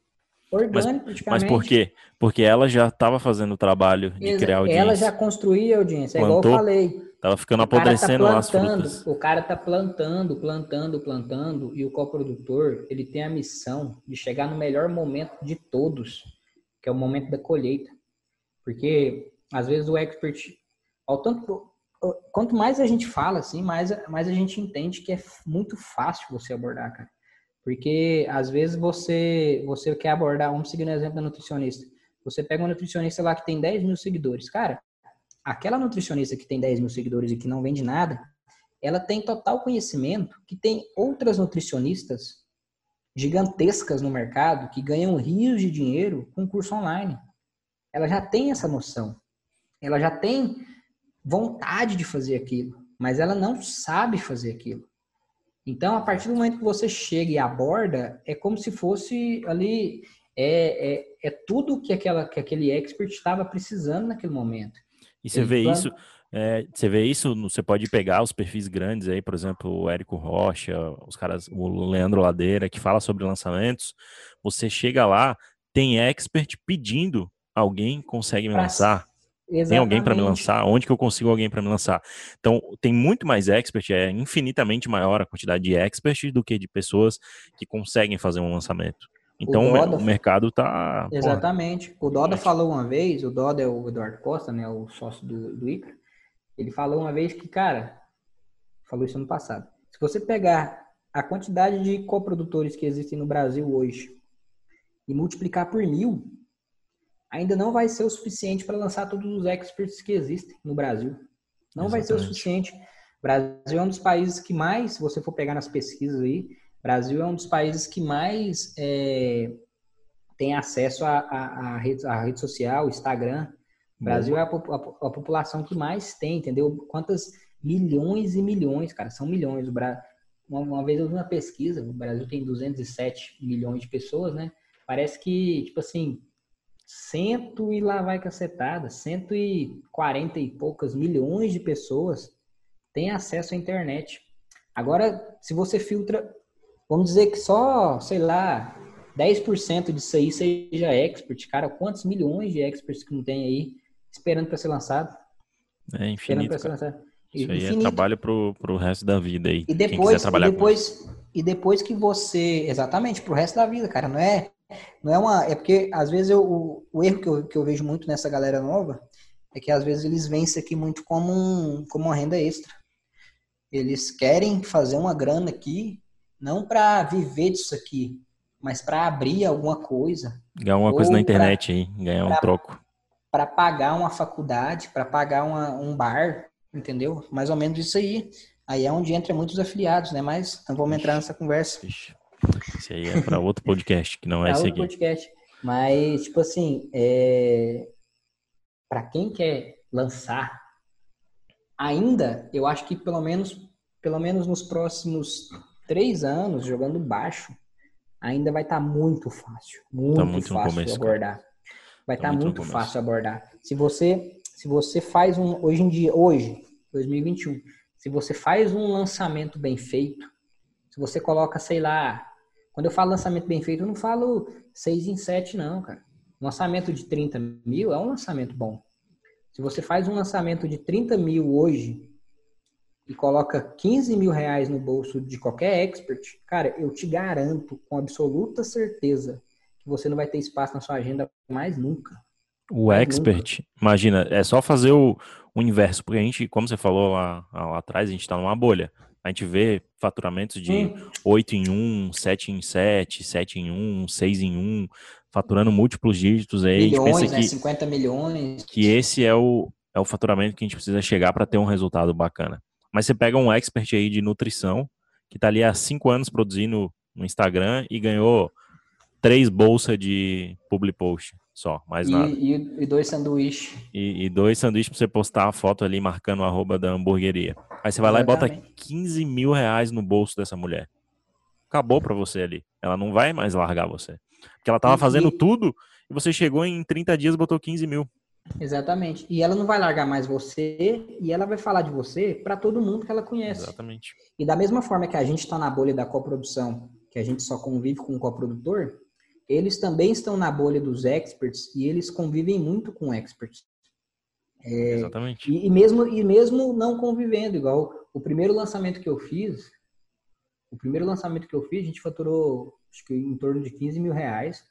Orgânico, mas, mas por quê? Porque ela já estava fazendo o trabalho de Exa criar audiência. Ela já construía audiência, Plantou, é igual eu falei. Tava ficando tá apodrecendo tá as frutas. O cara tá plantando, plantando, plantando, e o coprodutor, ele tem a missão de chegar no melhor momento de todos que é o momento da colheita. Porque, às vezes, o expert, ao tanto, quanto mais a gente fala, assim, mais, mais a gente entende que é muito fácil você abordar, cara. Porque, às vezes, você, você quer abordar, vamos seguir no exemplo da nutricionista. Você pega uma nutricionista lá que tem 10 mil seguidores. Cara, aquela nutricionista que tem 10 mil seguidores e que não vende nada, ela tem total conhecimento que tem outras nutricionistas gigantescas no mercado que ganham rios de dinheiro com curso online. Ela já tem essa noção. Ela já tem vontade de fazer aquilo, mas ela não sabe fazer aquilo. Então, a partir do momento que você chega e aborda, é como se fosse ali é, é, é tudo que, aquela, que aquele expert estava precisando naquele momento. E você Ele vê isso, é, você vê isso, você pode pegar os perfis grandes aí, por exemplo, o Érico Rocha, os caras, o Leandro Ladeira, que fala sobre lançamentos. Você chega lá, tem expert pedindo alguém consegue me lançar. Exatamente. Tem alguém para me lançar? Onde que eu consigo alguém para me lançar? Então, tem muito mais expert, é infinitamente maior a quantidade de experts do que de pessoas que conseguem fazer um lançamento. Então, o, Doda, o mercado tá. Exatamente. Porra, o Doda falou uma vez, o Doda é o Eduardo Costa, né, o sócio do, do ICA, ele falou uma vez que, cara, falou isso no passado. Se você pegar a quantidade de coprodutores que existem no Brasil hoje e multiplicar por mil, ainda não vai ser o suficiente para lançar todos os experts que existem no Brasil. Não Exatamente. vai ser o suficiente. O Brasil é um dos países que mais, se você for pegar nas pesquisas aí, Brasil é um dos países que mais é, tem acesso à rede, rede social, Instagram. O Brasil é a, a, a, população que mais tem, entendeu? Quantas milhões e milhões, cara, são milhões. Uma, uma vez eu vi uma pesquisa, o Brasil tem 207 milhões de pessoas, né? Parece que, tipo assim, cento e lá vai cacetada, 140 e poucas milhões de pessoas têm acesso à internet. Agora, se você filtra, vamos dizer que só, sei lá, 10% disso aí seja expert, cara, quantos milhões de experts que não tem aí esperando para ser lançado. É infinito. Isso aí é infinito. é trabalho pro, pro resto da vida aí. E depois, e depois, e depois que você. Exatamente, pro resto da vida, cara. Não é. Não é uma. É porque, às vezes, eu, o, o erro que eu, que eu vejo muito nessa galera nova é que, às vezes, eles veem isso aqui muito como, um, como uma renda extra. Eles querem fazer uma grana aqui, não para viver disso aqui, mas para abrir alguma coisa. Ganhar uma coisa na internet pra, aí, ganhar um troco para pagar uma faculdade, para pagar uma, um bar, entendeu? Mais ou menos isso aí. Aí é onde entra muitos afiliados, né? Mas não vamos entrar nessa conversa. Ixi. Esse aí é para outro podcast, que não é esse aqui. podcast. Mas, tipo assim, é... para quem quer lançar, ainda, eu acho que pelo menos, pelo menos nos próximos três anos, jogando baixo, ainda vai estar tá muito fácil. Muito, tá muito fácil começo, abordar. Cara vai estar tá muito, muito fácil abordar. Se você, se você faz um, hoje em dia, hoje, 2021, se você faz um lançamento bem feito, se você coloca, sei lá, quando eu falo lançamento bem feito, eu não falo 6 em 7, não, cara. Um lançamento de 30 mil é um lançamento bom. Se você faz um lançamento de 30 mil hoje e coloca 15 mil reais no bolso de qualquer expert, cara, eu te garanto com absoluta certeza que você não vai ter espaço na sua agenda mais nunca. O mais expert, nunca. imagina, é só fazer o, o, inverso, porque a gente, como você falou lá, lá atrás, a gente está numa bolha. A gente vê faturamentos de hum. 8 em 1, 7 em 7, 7 em 1, 6 em 1, faturando múltiplos dígitos aí. Milhões, a gente pensa né? que, 50 milhões. Que esse é o, é o faturamento que a gente precisa chegar para ter um resultado bacana. Mas você pega um expert aí de nutrição, que está ali há cinco anos produzindo no Instagram e ganhou três bolsas de public post só, mais e, nada. E, e dois sanduíches. E, e, dois sanduíches para você postar a foto ali marcando o arroba da hamburgueria. Aí você vai Exatamente. lá e bota 15 mil reais no bolso dessa mulher. Acabou para você ali. Ela não vai mais largar você. Porque ela tava fazendo tudo e você chegou em 30 dias e botou 15 mil. Exatamente. E ela não vai largar mais você e ela vai falar de você para todo mundo que ela conhece. Exatamente. E da mesma forma que a gente está na bolha da coprodução, que a gente só convive com o coprodutor, eles também estão na bolha dos experts e eles convivem muito com experts. É, Exatamente. E, e, mesmo, e mesmo não convivendo, igual o primeiro lançamento que eu fiz, o primeiro lançamento que eu fiz, a gente faturou acho que em torno de 15 mil reais.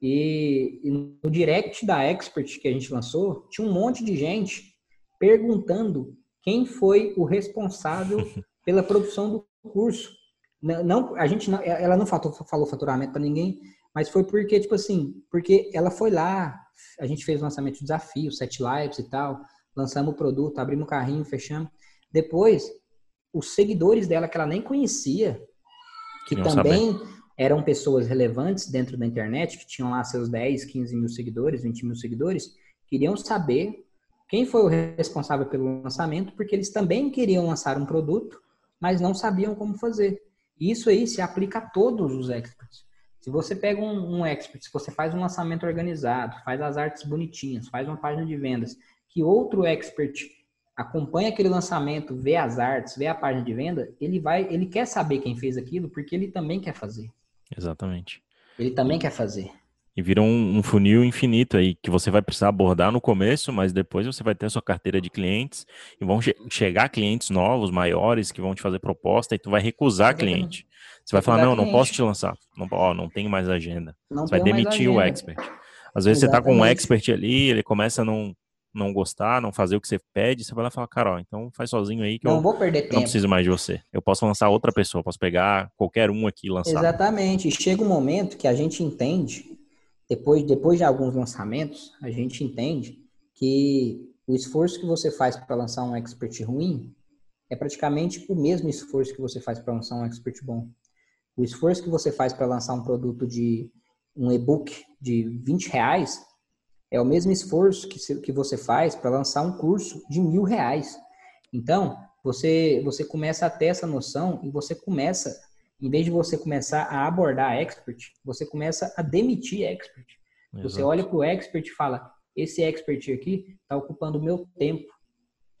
E, e, no direct da Expert que a gente lançou, tinha um monte de gente perguntando quem foi o responsável [LAUGHS] pela produção do curso. Não, não a gente não, ela não falou, falou faturamento para ninguém, mas foi porque tipo assim, porque ela foi lá, a gente fez o lançamento de desafio, sete lives e tal, lançamos o produto, abrimos o carrinho, fechamos. Depois, os seguidores dela que ela nem conhecia, que também saber eram pessoas relevantes dentro da internet, que tinham lá seus 10, 15 mil seguidores, 20 mil seguidores, queriam saber quem foi o responsável pelo lançamento, porque eles também queriam lançar um produto, mas não sabiam como fazer. E isso aí se aplica a todos os experts. Se você pega um, um expert, se você faz um lançamento organizado, faz as artes bonitinhas, faz uma página de vendas, que outro expert acompanha aquele lançamento, vê as artes, vê a página de venda, ele vai, ele quer saber quem fez aquilo, porque ele também quer fazer. Exatamente. Ele também quer fazer. E vira um, um, funil infinito aí, que você vai precisar abordar no começo, mas depois você vai ter a sua carteira de clientes e vão che chegar clientes novos, maiores, que vão te fazer proposta e tu vai recusar Exatamente. cliente. Você vai falar, não, não posso te lançar. Não, ó, não tenho mais agenda. Não você vai demitir o expert. Às vezes Exatamente. você tá com um expert ali, ele começa a não, não gostar, não fazer o que você pede, você vai lá e fala, cara, ó, então faz sozinho aí que não eu vou perder tempo. não preciso mais de você. Eu posso lançar outra pessoa, posso pegar qualquer um aqui e lançar. Exatamente. Chega um momento que a gente entende, depois, depois de alguns lançamentos, a gente entende que o esforço que você faz para lançar um expert ruim é praticamente o mesmo esforço que você faz para lançar um expert bom. O esforço que você faz para lançar um produto de um e-book de 20 reais é o mesmo esforço que, que você faz para lançar um curso de mil reais. Então, você, você começa a ter essa noção e você começa, em vez de você começar a abordar expert, você começa a demitir expert. Exato. Você olha para o expert e fala, esse expert aqui está ocupando o meu tempo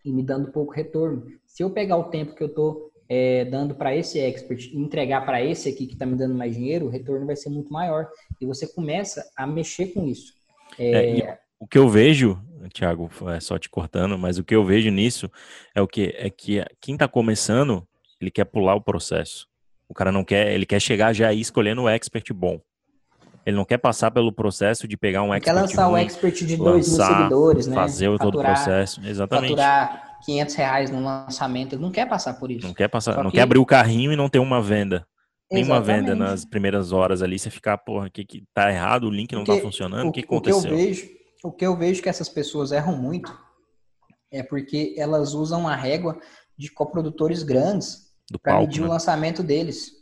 e me dando pouco retorno. Se eu pegar o tempo que eu estou é, dando para esse expert e entregar para esse aqui que está me dando mais dinheiro, o retorno vai ser muito maior. E você começa a mexer com isso. É... É, o que eu vejo, Thiago, é só te cortando, mas o que eu vejo nisso é o que é que quem está começando, ele quer pular o processo. O cara não quer, ele quer chegar já aí escolhendo o expert bom. Ele não quer passar pelo processo de pegar um expert. Quer lançar um expert de 2 mil seguidores, né? Fazer faturar, todo o processo. Exatamente. Faturar 500 reais no lançamento. Ele não quer passar por isso. Não quer passar, Só não que... quer abrir o carrinho e não ter uma venda nenhuma venda nas primeiras horas ali, você ficar, porra, que, que tá errado, o link não tá Porque tá funcionando, o que, que aconteceu? O que, eu vejo, o que eu vejo que essas pessoas erram muito é porque elas usam a régua de coprodutores grandes para medir né? o lançamento deles.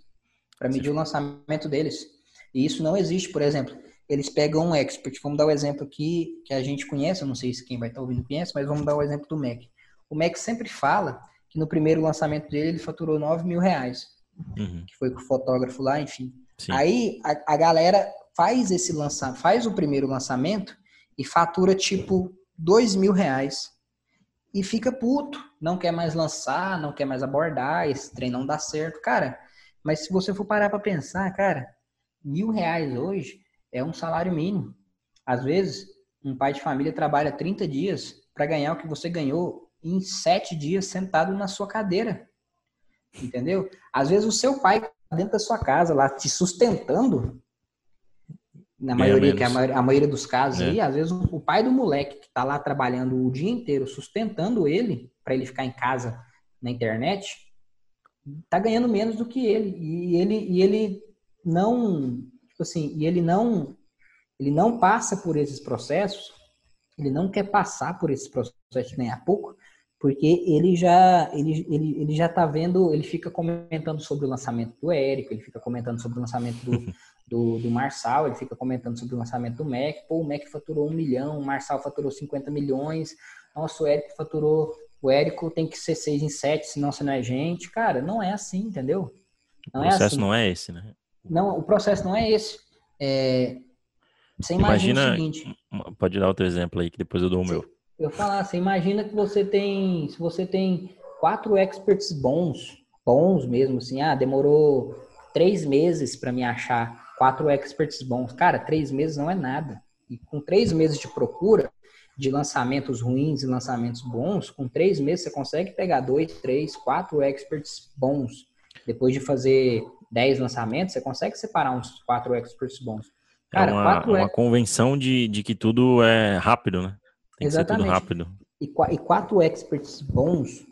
Para medir Sim. o lançamento deles. E isso não existe, por exemplo. Eles pegam um expert. Vamos dar o um exemplo aqui que a gente conhece, eu não sei se quem vai estar ouvindo conhece, mas vamos dar o um exemplo do Mac. O Mac sempre fala que no primeiro lançamento dele ele faturou 9 mil reais uhum. que foi com o fotógrafo lá, enfim. Sim. Aí a, a galera faz esse lançamento, faz o primeiro lançamento e fatura tipo dois mil reais e fica puto, não quer mais lançar, não quer mais abordar, esse trem não dá certo, cara. Mas se você for parar para pensar, cara, mil reais hoje é um salário mínimo. Às vezes, um pai de família trabalha 30 dias para ganhar o que você ganhou em sete dias sentado na sua cadeira. Entendeu? Às vezes o seu pai tá dentro da sua casa lá te sustentando, na maioria, que é a maioria, a maioria dos casos é. aí, às vezes o, pai do moleque que tá lá trabalhando o dia inteiro, sustentando ele, para ele ficar em casa na internet, tá ganhando menos do que ele. E ele, e ele não, tipo assim, e ele não, ele não passa por esses processos, ele não quer passar por esses processos de ganhar pouco, porque ele já ele, ele, ele já tá vendo, ele fica comentando sobre o lançamento do Érico, ele fica comentando sobre o lançamento do, [LAUGHS] do, do Marçal, ele fica comentando sobre o lançamento do Mac, pô, o Mac faturou um milhão, o Marçal faturou 50 milhões, nossa, o Érico faturou, o Érico tem que ser 6 em 7, senão você não é gente. Cara, não é assim, entendeu? Não o é processo é assim. não é esse, né? Não, o processo não é esse. É... Você imagina, imagina o seguinte. Pode dar outro exemplo aí, que depois eu dou o meu. Eu falar, você imagina que você tem, se você tem quatro experts bons, bons mesmo, assim, ah, demorou três meses para me achar quatro experts bons. Cara, três meses não é nada. E com três meses de procura, de lançamentos ruins e lançamentos bons, com três meses você consegue pegar dois, três, quatro experts bons. Depois de fazer dez lançamentos, você consegue separar uns quatro experts bons. É Cara, é uma, uma convenção de, de que tudo é rápido, né? Tem Exatamente. que ser tudo rápido. E, e quatro experts bons,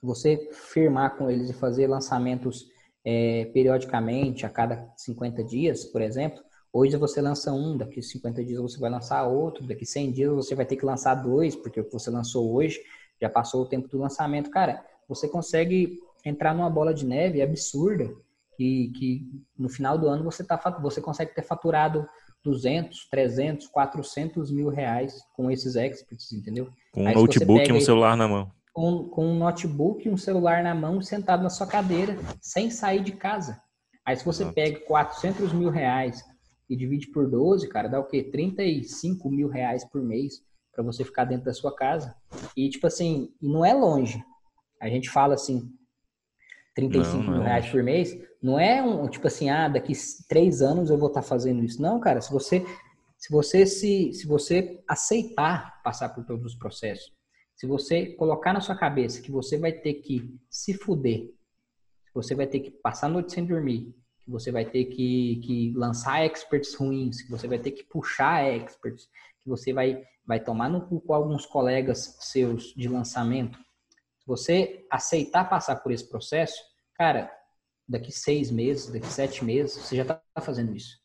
você firmar com eles e fazer lançamentos é, periodicamente, a cada 50 dias, por exemplo. Hoje você lança um, daqui 50 dias você vai lançar outro, daqui 100 dias você vai ter que lançar dois, porque o que você lançou hoje já passou o tempo do lançamento. Cara, você consegue entrar numa bola de neve absurda que, que no final do ano você, tá, você consegue ter faturado 200, 300, 400 mil reais com esses experts, entendeu? Com um notebook e um celular na mão. Com, com um notebook e um celular na mão, sentado na sua cadeira, sem sair de casa. Aí se você Exato. pega 400 mil reais e divide por 12, cara, dá o quê? 35 mil reais por mês para você ficar dentro da sua casa. E, tipo assim, não é longe. A gente fala assim, 35 não, não mil é reais por mês, não é um tipo assim, ah, daqui três anos eu vou estar tá fazendo isso. Não, cara, se você se você se, se você aceitar passar por todos os processos, se você colocar na sua cabeça que você vai ter que se fuder, que você vai ter que passar a noite sem dormir, que você vai ter que, que lançar experts ruins, que você vai ter que puxar experts, que você vai, vai tomar no cu com alguns colegas seus de lançamento. Se você aceitar passar por esse processo, cara, daqui seis meses, daqui sete meses, você já está fazendo isso.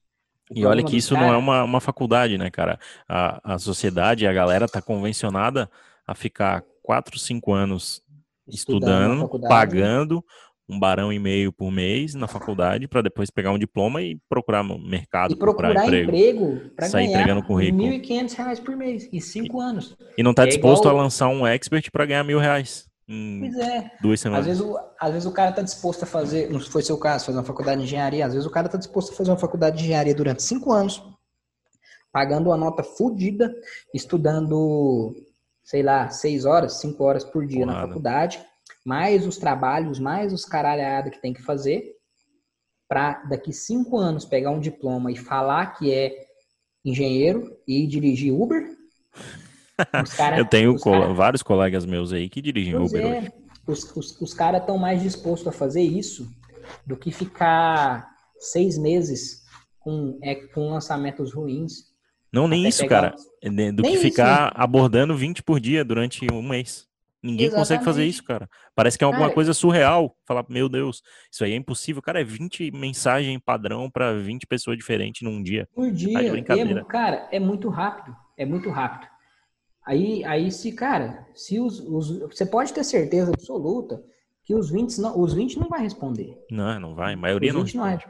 O e olha que isso cara... não é uma, uma faculdade, né, cara? A, a sociedade, a galera tá convencionada a ficar quatro, cinco anos estudando, estudando pagando um barão e meio por mês na faculdade para depois pegar um diploma e procurar mercado, e procurar, procurar emprego, emprego para sair entregando currículo. R$ 1.500 por mês em cinco e, anos. E não está é disposto igual... a lançar um expert para ganhar mil reais pois é. duas semanas. Às vezes, o, às vezes o cara está disposto a fazer, não foi seu caso, fazer uma faculdade de engenharia, às vezes o cara está disposto a fazer uma faculdade de engenharia durante cinco anos, pagando uma nota fodida, estudando, sei lá, seis horas, cinco horas por dia na faculdade, mais os trabalhos, mais os caralhados que tem que fazer, para daqui cinco anos pegar um diploma e falar que é engenheiro e dirigir Uber, Cara, eu tenho cara... vários colegas meus aí que dirigem pois Uber é. hoje. Os, os, os caras estão mais dispostos a fazer isso do que ficar seis meses com, é, com lançamentos ruins. Não, nem isso, cara. É, do nem que ficar isso. abordando 20 por dia durante um mês. Ninguém Exatamente. consegue fazer isso, cara. Parece que é alguma cara, coisa surreal. Falar, meu Deus, isso aí é impossível. Cara, é 20 mensagens padrão para 20 pessoas diferentes num dia. Por tá dia. Tá é, cara, é muito rápido. É muito rápido. Aí, aí se, cara, se os, os, você pode ter certeza absoluta que os 20 não, os 20 não vai responder. Não, não vai. A maioria não, não responde.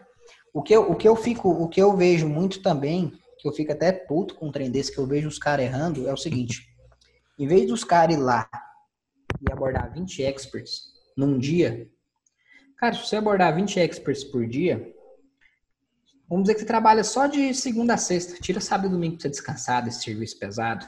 O que, eu, o que eu fico, o que eu vejo muito também, que eu fico até puto com um trem desse que eu vejo os caras errando, é o seguinte. em vez dos caras ir lá e abordar 20 experts num dia, cara, se você abordar 20 experts por dia, vamos dizer que você trabalha só de segunda a sexta, tira sábado e domingo pra você descansar desse serviço pesado.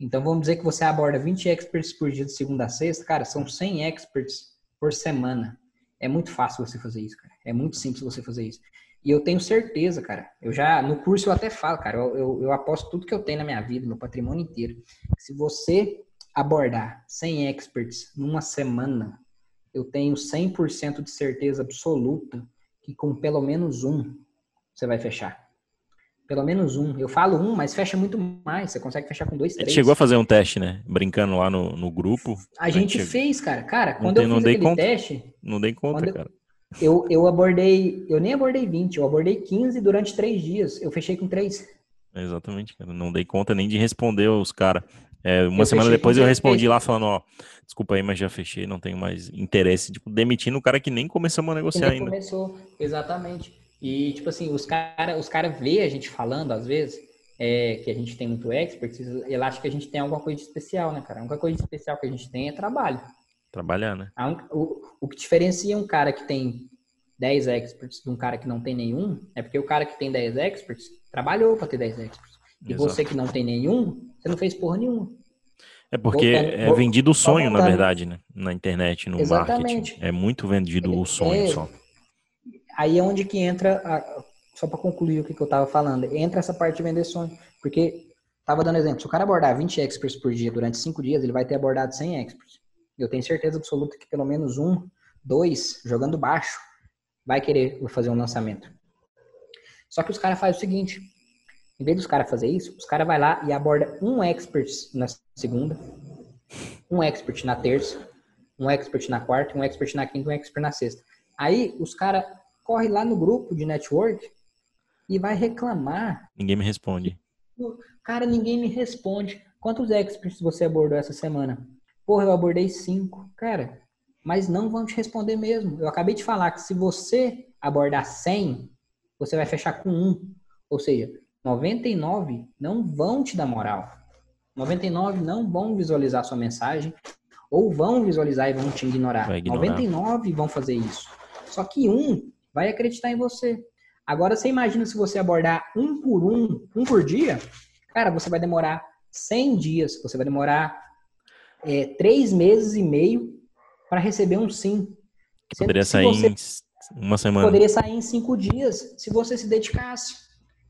Então vamos dizer que você aborda 20 experts por dia de segunda a sexta, cara, são 100 experts por semana. É muito fácil você fazer isso, cara. É muito simples você fazer isso. E eu tenho certeza, cara. Eu já, no curso eu até falo, cara, eu, eu, eu aposto tudo que eu tenho na minha vida, meu patrimônio inteiro. Se você abordar 100 experts numa semana, eu tenho 100% de certeza absoluta que com pelo menos um você vai fechar. Pelo menos um. Eu falo um, mas fecha muito mais. Você consegue fechar com dois, três. Chegou a fazer um teste, né? Brincando lá no, no grupo. A gente chegou... fez, cara. Cara, quando tem, eu fiz aquele conta, teste... Não dei conta, cara. Eu, eu abordei... Eu nem abordei 20. Eu abordei 15 durante três dias. Eu fechei com três. Exatamente, cara. Não dei conta nem de responder os caras. É, uma eu semana depois eu respondi lá falando, ó, desculpa aí, mas já fechei, não tenho mais interesse. Tipo, demitindo o cara que nem começamos a negociar ainda. começou, exatamente. E, tipo assim, os caras os cara vê a gente falando, às vezes, é, que a gente tem muito expertise, ele acha que a gente tem alguma coisa de especial, né, cara? A única coisa de especial que a gente tem é trabalho. Trabalhar, né? o, o que diferencia um cara que tem 10 experts de um cara que não tem nenhum, é porque o cara que tem 10 experts trabalhou para ter 10 experts. E Exato. você que não tem nenhum, você não fez porra nenhuma. É porque voltando, é vendido o sonho, na verdade, né? Na internet, no Exatamente. marketing. É muito vendido o sonho é, só. Aí é onde que entra, a, só para concluir o que, que eu estava falando, entra essa parte de vender sonho. Porque, tava dando exemplo, se o cara abordar 20 experts por dia durante 5 dias, ele vai ter abordado 100 experts. Eu tenho certeza absoluta que pelo menos um, dois, jogando baixo, vai querer fazer um lançamento. Só que os caras fazem o seguinte, em vez dos caras fazer isso, os caras vai lá e aborda um expert na segunda, um expert na terça, um expert na quarta, um expert na quinta, um expert na sexta. Aí os caras corre lá no grupo de network e vai reclamar. Ninguém me responde. Cara, ninguém me responde. Quantos experts você abordou essa semana? Porra, eu abordei cinco. Cara, mas não vão te responder mesmo. Eu acabei de falar que se você abordar 100, você vai fechar com um. Ou seja, 99 não vão te dar moral. 99 não vão visualizar sua mensagem ou vão visualizar e vão te ignorar. ignorar. 99 vão fazer isso. Só que um vai acreditar em você. Agora você imagina se você abordar um por um, um por dia, cara, você vai demorar 100 dias, você vai demorar é, três meses e meio para receber um sim. Poderia sair em uma semana. Poderia sair em cinco dias se você se dedicasse.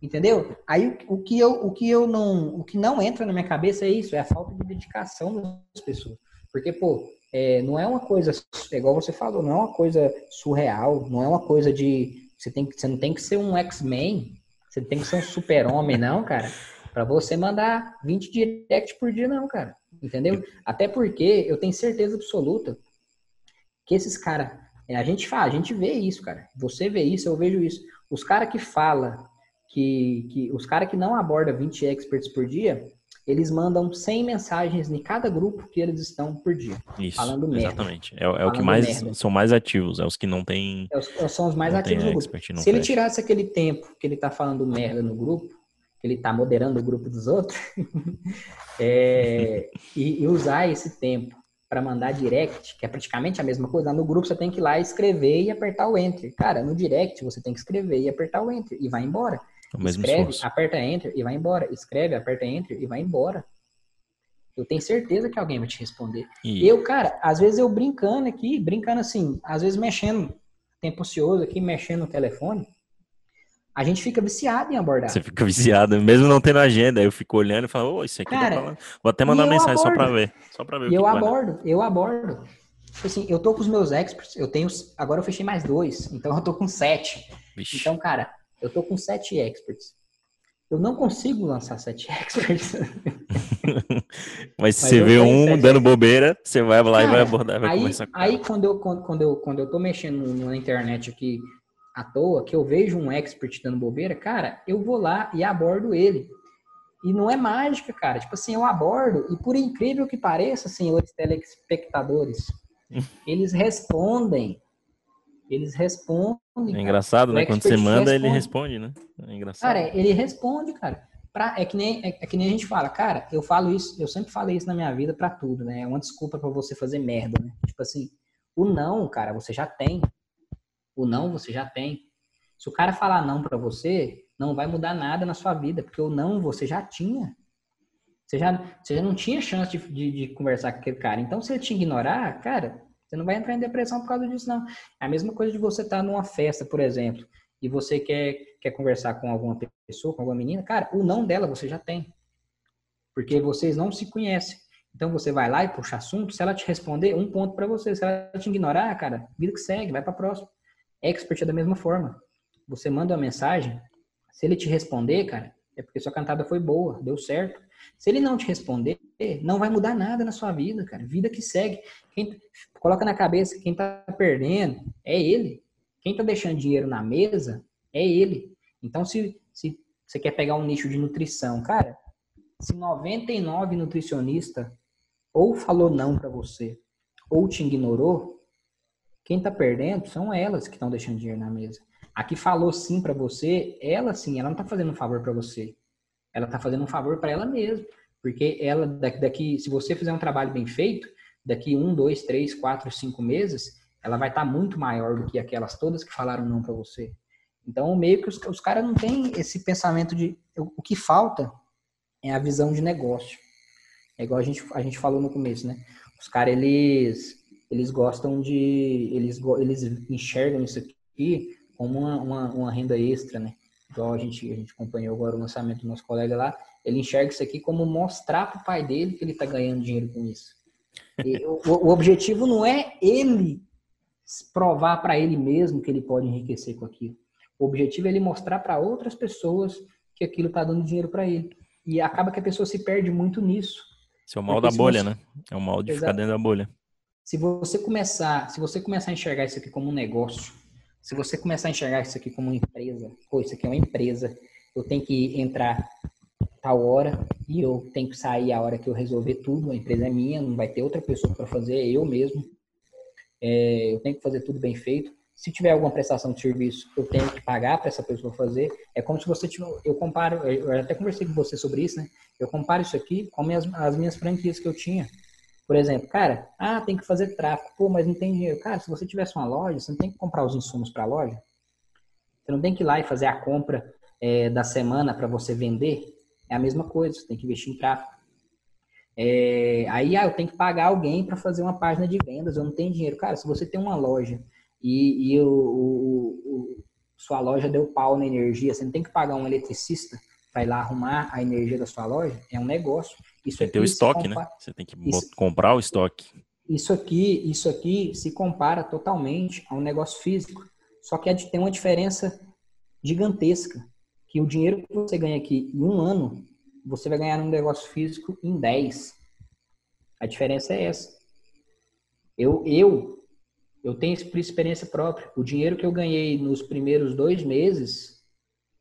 Entendeu? Aí o que eu, o que eu não, o que não entra na minha cabeça é isso, é a falta de dedicação das pessoas. Porque, pô, é, não é uma coisa, é igual você falou, não é uma coisa surreal, não é uma coisa de. Você, tem, você não tem que ser um X-Men, você tem que ser um super-homem, não, cara. Para você mandar 20 direct por dia, não, cara. Entendeu? Até porque eu tenho certeza absoluta que esses caras. É, a gente fala, a gente vê isso, cara. Você vê isso, eu vejo isso. Os caras que falam que, que os caras que não abordam 20 experts por dia, eles mandam 100 mensagens em cada grupo que eles estão por dia. Isso, falando merda. Exatamente. É, é o que mais merda. são mais ativos, é os que não têm. É os, é, são os mais ativos no grupo. Se ele tirasse aquele tempo que ele tá falando merda no grupo, que ele tá moderando o grupo dos outros, [LAUGHS] é, e, e, usar esse tempo para mandar direct, que é praticamente a mesma coisa, no grupo você tem que ir lá escrever e apertar o enter. Cara, no direct você tem que escrever e apertar o enter e vai embora. O mesmo Escreve, esforço. aperta Enter e vai embora. Escreve, aperta Enter e vai embora. Eu tenho certeza que alguém vai te responder. E... Eu, cara, às vezes eu brincando aqui, brincando assim, às vezes mexendo, tempo ocioso aqui, mexendo no telefone, a gente fica viciado em abordar. Você fica viciado, mesmo não tendo agenda. Eu fico olhando e falo, ô, isso aqui cara, tá falando. Vou até mandar mensagem abordo. só pra ver. Só pra ver e eu abordo, eu abordo. Tipo assim, eu tô com os meus experts, eu tenho. Agora eu fechei mais dois, então eu tô com sete. Vixe. Então, cara, eu tô com sete experts. Eu não consigo lançar sete [LAUGHS] experts. [LAUGHS] Mas se você vê um dando bobeira, você vai lá Cara, e vai abordar, vai aí, com Aí quando eu, quando, quando, eu, quando eu tô mexendo na internet aqui à toa, que eu vejo um expert dando bobeira, cara, eu vou lá e abordo ele. E não é mágica, cara. Tipo assim, eu abordo, e por incrível que pareça, senhores telespectadores, [LAUGHS] eles respondem eles respondem. É engraçado, cara. né? Quando você manda, responde. ele responde, né? É engraçado. Cara, ele responde, cara. Pra, é, que nem, é, é, que nem a gente fala, cara, eu falo isso, eu sempre falei isso na minha vida para tudo, né? É uma desculpa para você fazer merda, né? Tipo assim, o não, cara, você já tem. O não você já tem. Se o cara falar não para você, não vai mudar nada na sua vida, porque o não você já tinha. Você já, você já não tinha chance de, de, de conversar com aquele cara. Então, se ele te ignorar, cara, você não vai entrar em depressão por causa disso, não. É a mesma coisa de você estar tá numa festa, por exemplo, e você quer, quer conversar com alguma pessoa, com alguma menina, cara, o não dela você já tem. Porque vocês não se conhecem. Então você vai lá e puxa assunto, se ela te responder, um ponto para você. Se ela te ignorar, cara, vida que segue, vai para próxima. Expert é da mesma forma. Você manda uma mensagem, se ele te responder, cara, é porque sua cantada foi boa, deu certo. Se ele não te responder, não vai mudar nada na sua vida, cara. Vida que segue. Quem, coloca na cabeça, quem tá perdendo é ele. Quem tá deixando dinheiro na mesa é ele. Então, se, se você quer pegar um nicho de nutrição, cara, se 99 nutricionista ou falou não para você, ou te ignorou, quem tá perdendo são elas que estão deixando dinheiro na mesa. A que falou sim para você, ela sim, ela não tá fazendo um favor para você. Ela tá fazendo um favor para ela mesma. Porque ela, daqui, se você fizer um trabalho bem feito, daqui um, dois, três, quatro, cinco meses, ela vai estar tá muito maior do que aquelas todas que falaram não para você. Então, meio que os, os caras não têm esse pensamento de. O que falta é a visão de negócio. É igual a gente, a gente falou no começo, né? Os caras, eles, eles gostam de. Eles, eles enxergam isso aqui como uma, uma, uma, renda extra, né? Igual a gente, a gente acompanhou agora o lançamento do nosso colega lá. Ele enxerga isso aqui como mostrar para o pai dele que ele está ganhando dinheiro com isso. [LAUGHS] O, o, objetivo não é ele provar para ele mesmo que ele pode enriquecer com aquilo. O objetivo é ele mostrar para outras pessoas que aquilo está dando dinheiro para ele. E acaba que a pessoa se perde muito nisso. Esse é o mal da bolha, você... né? É o mal de Exato. ficar dentro da bolha. Se você começar, se você começar a enxergar isso aqui como um negócio, se você começar a enxergar isso aqui como uma empresa, pô, isso aqui é uma empresa, eu tenho que entrar tal hora e eu tenho que sair a hora que eu resolver tudo, a empresa é minha, não vai ter outra pessoa para fazer, é eu mesmo. É, eu tenho que fazer tudo bem feito. Se tiver alguma prestação de serviço, eu tenho que pagar para essa pessoa fazer. É como se você tiver, eu comparo, eu até conversei com você sobre isso, né? Eu comparo isso aqui com as, as minhas franquias que eu tinha. Por exemplo, cara, ah, tem que fazer tráfego, pô, mas não tem dinheiro. Cara, se você tivesse uma loja, você não tem que comprar os insumos para a loja. Você não tem que ir lá e fazer a compra é, da semana para você vender. É a mesma coisa, você tem que investir em tráfego. É, aí ah, eu tenho que pagar alguém para fazer uma página de vendas, eu não tenho dinheiro. Cara, se você tem uma loja e, e o, o, o, sua loja deu pau na energia, você não tem que pagar um eletricista para ir lá arrumar a energia da sua loja, é um negócio. Isso tem que ter o estoque, né? Você tem que isso, comprar o estoque. Isso aqui, isso aqui se compara totalmente a um negócio físico. Só que tem uma diferença gigantesca que o dinheiro que você ganha aqui em um ano, você vai ganhar num negócio físico em 10. A diferença é essa. Eu, eu, eu tenho experiência própria. O dinheiro que eu ganhei nos primeiros dois meses,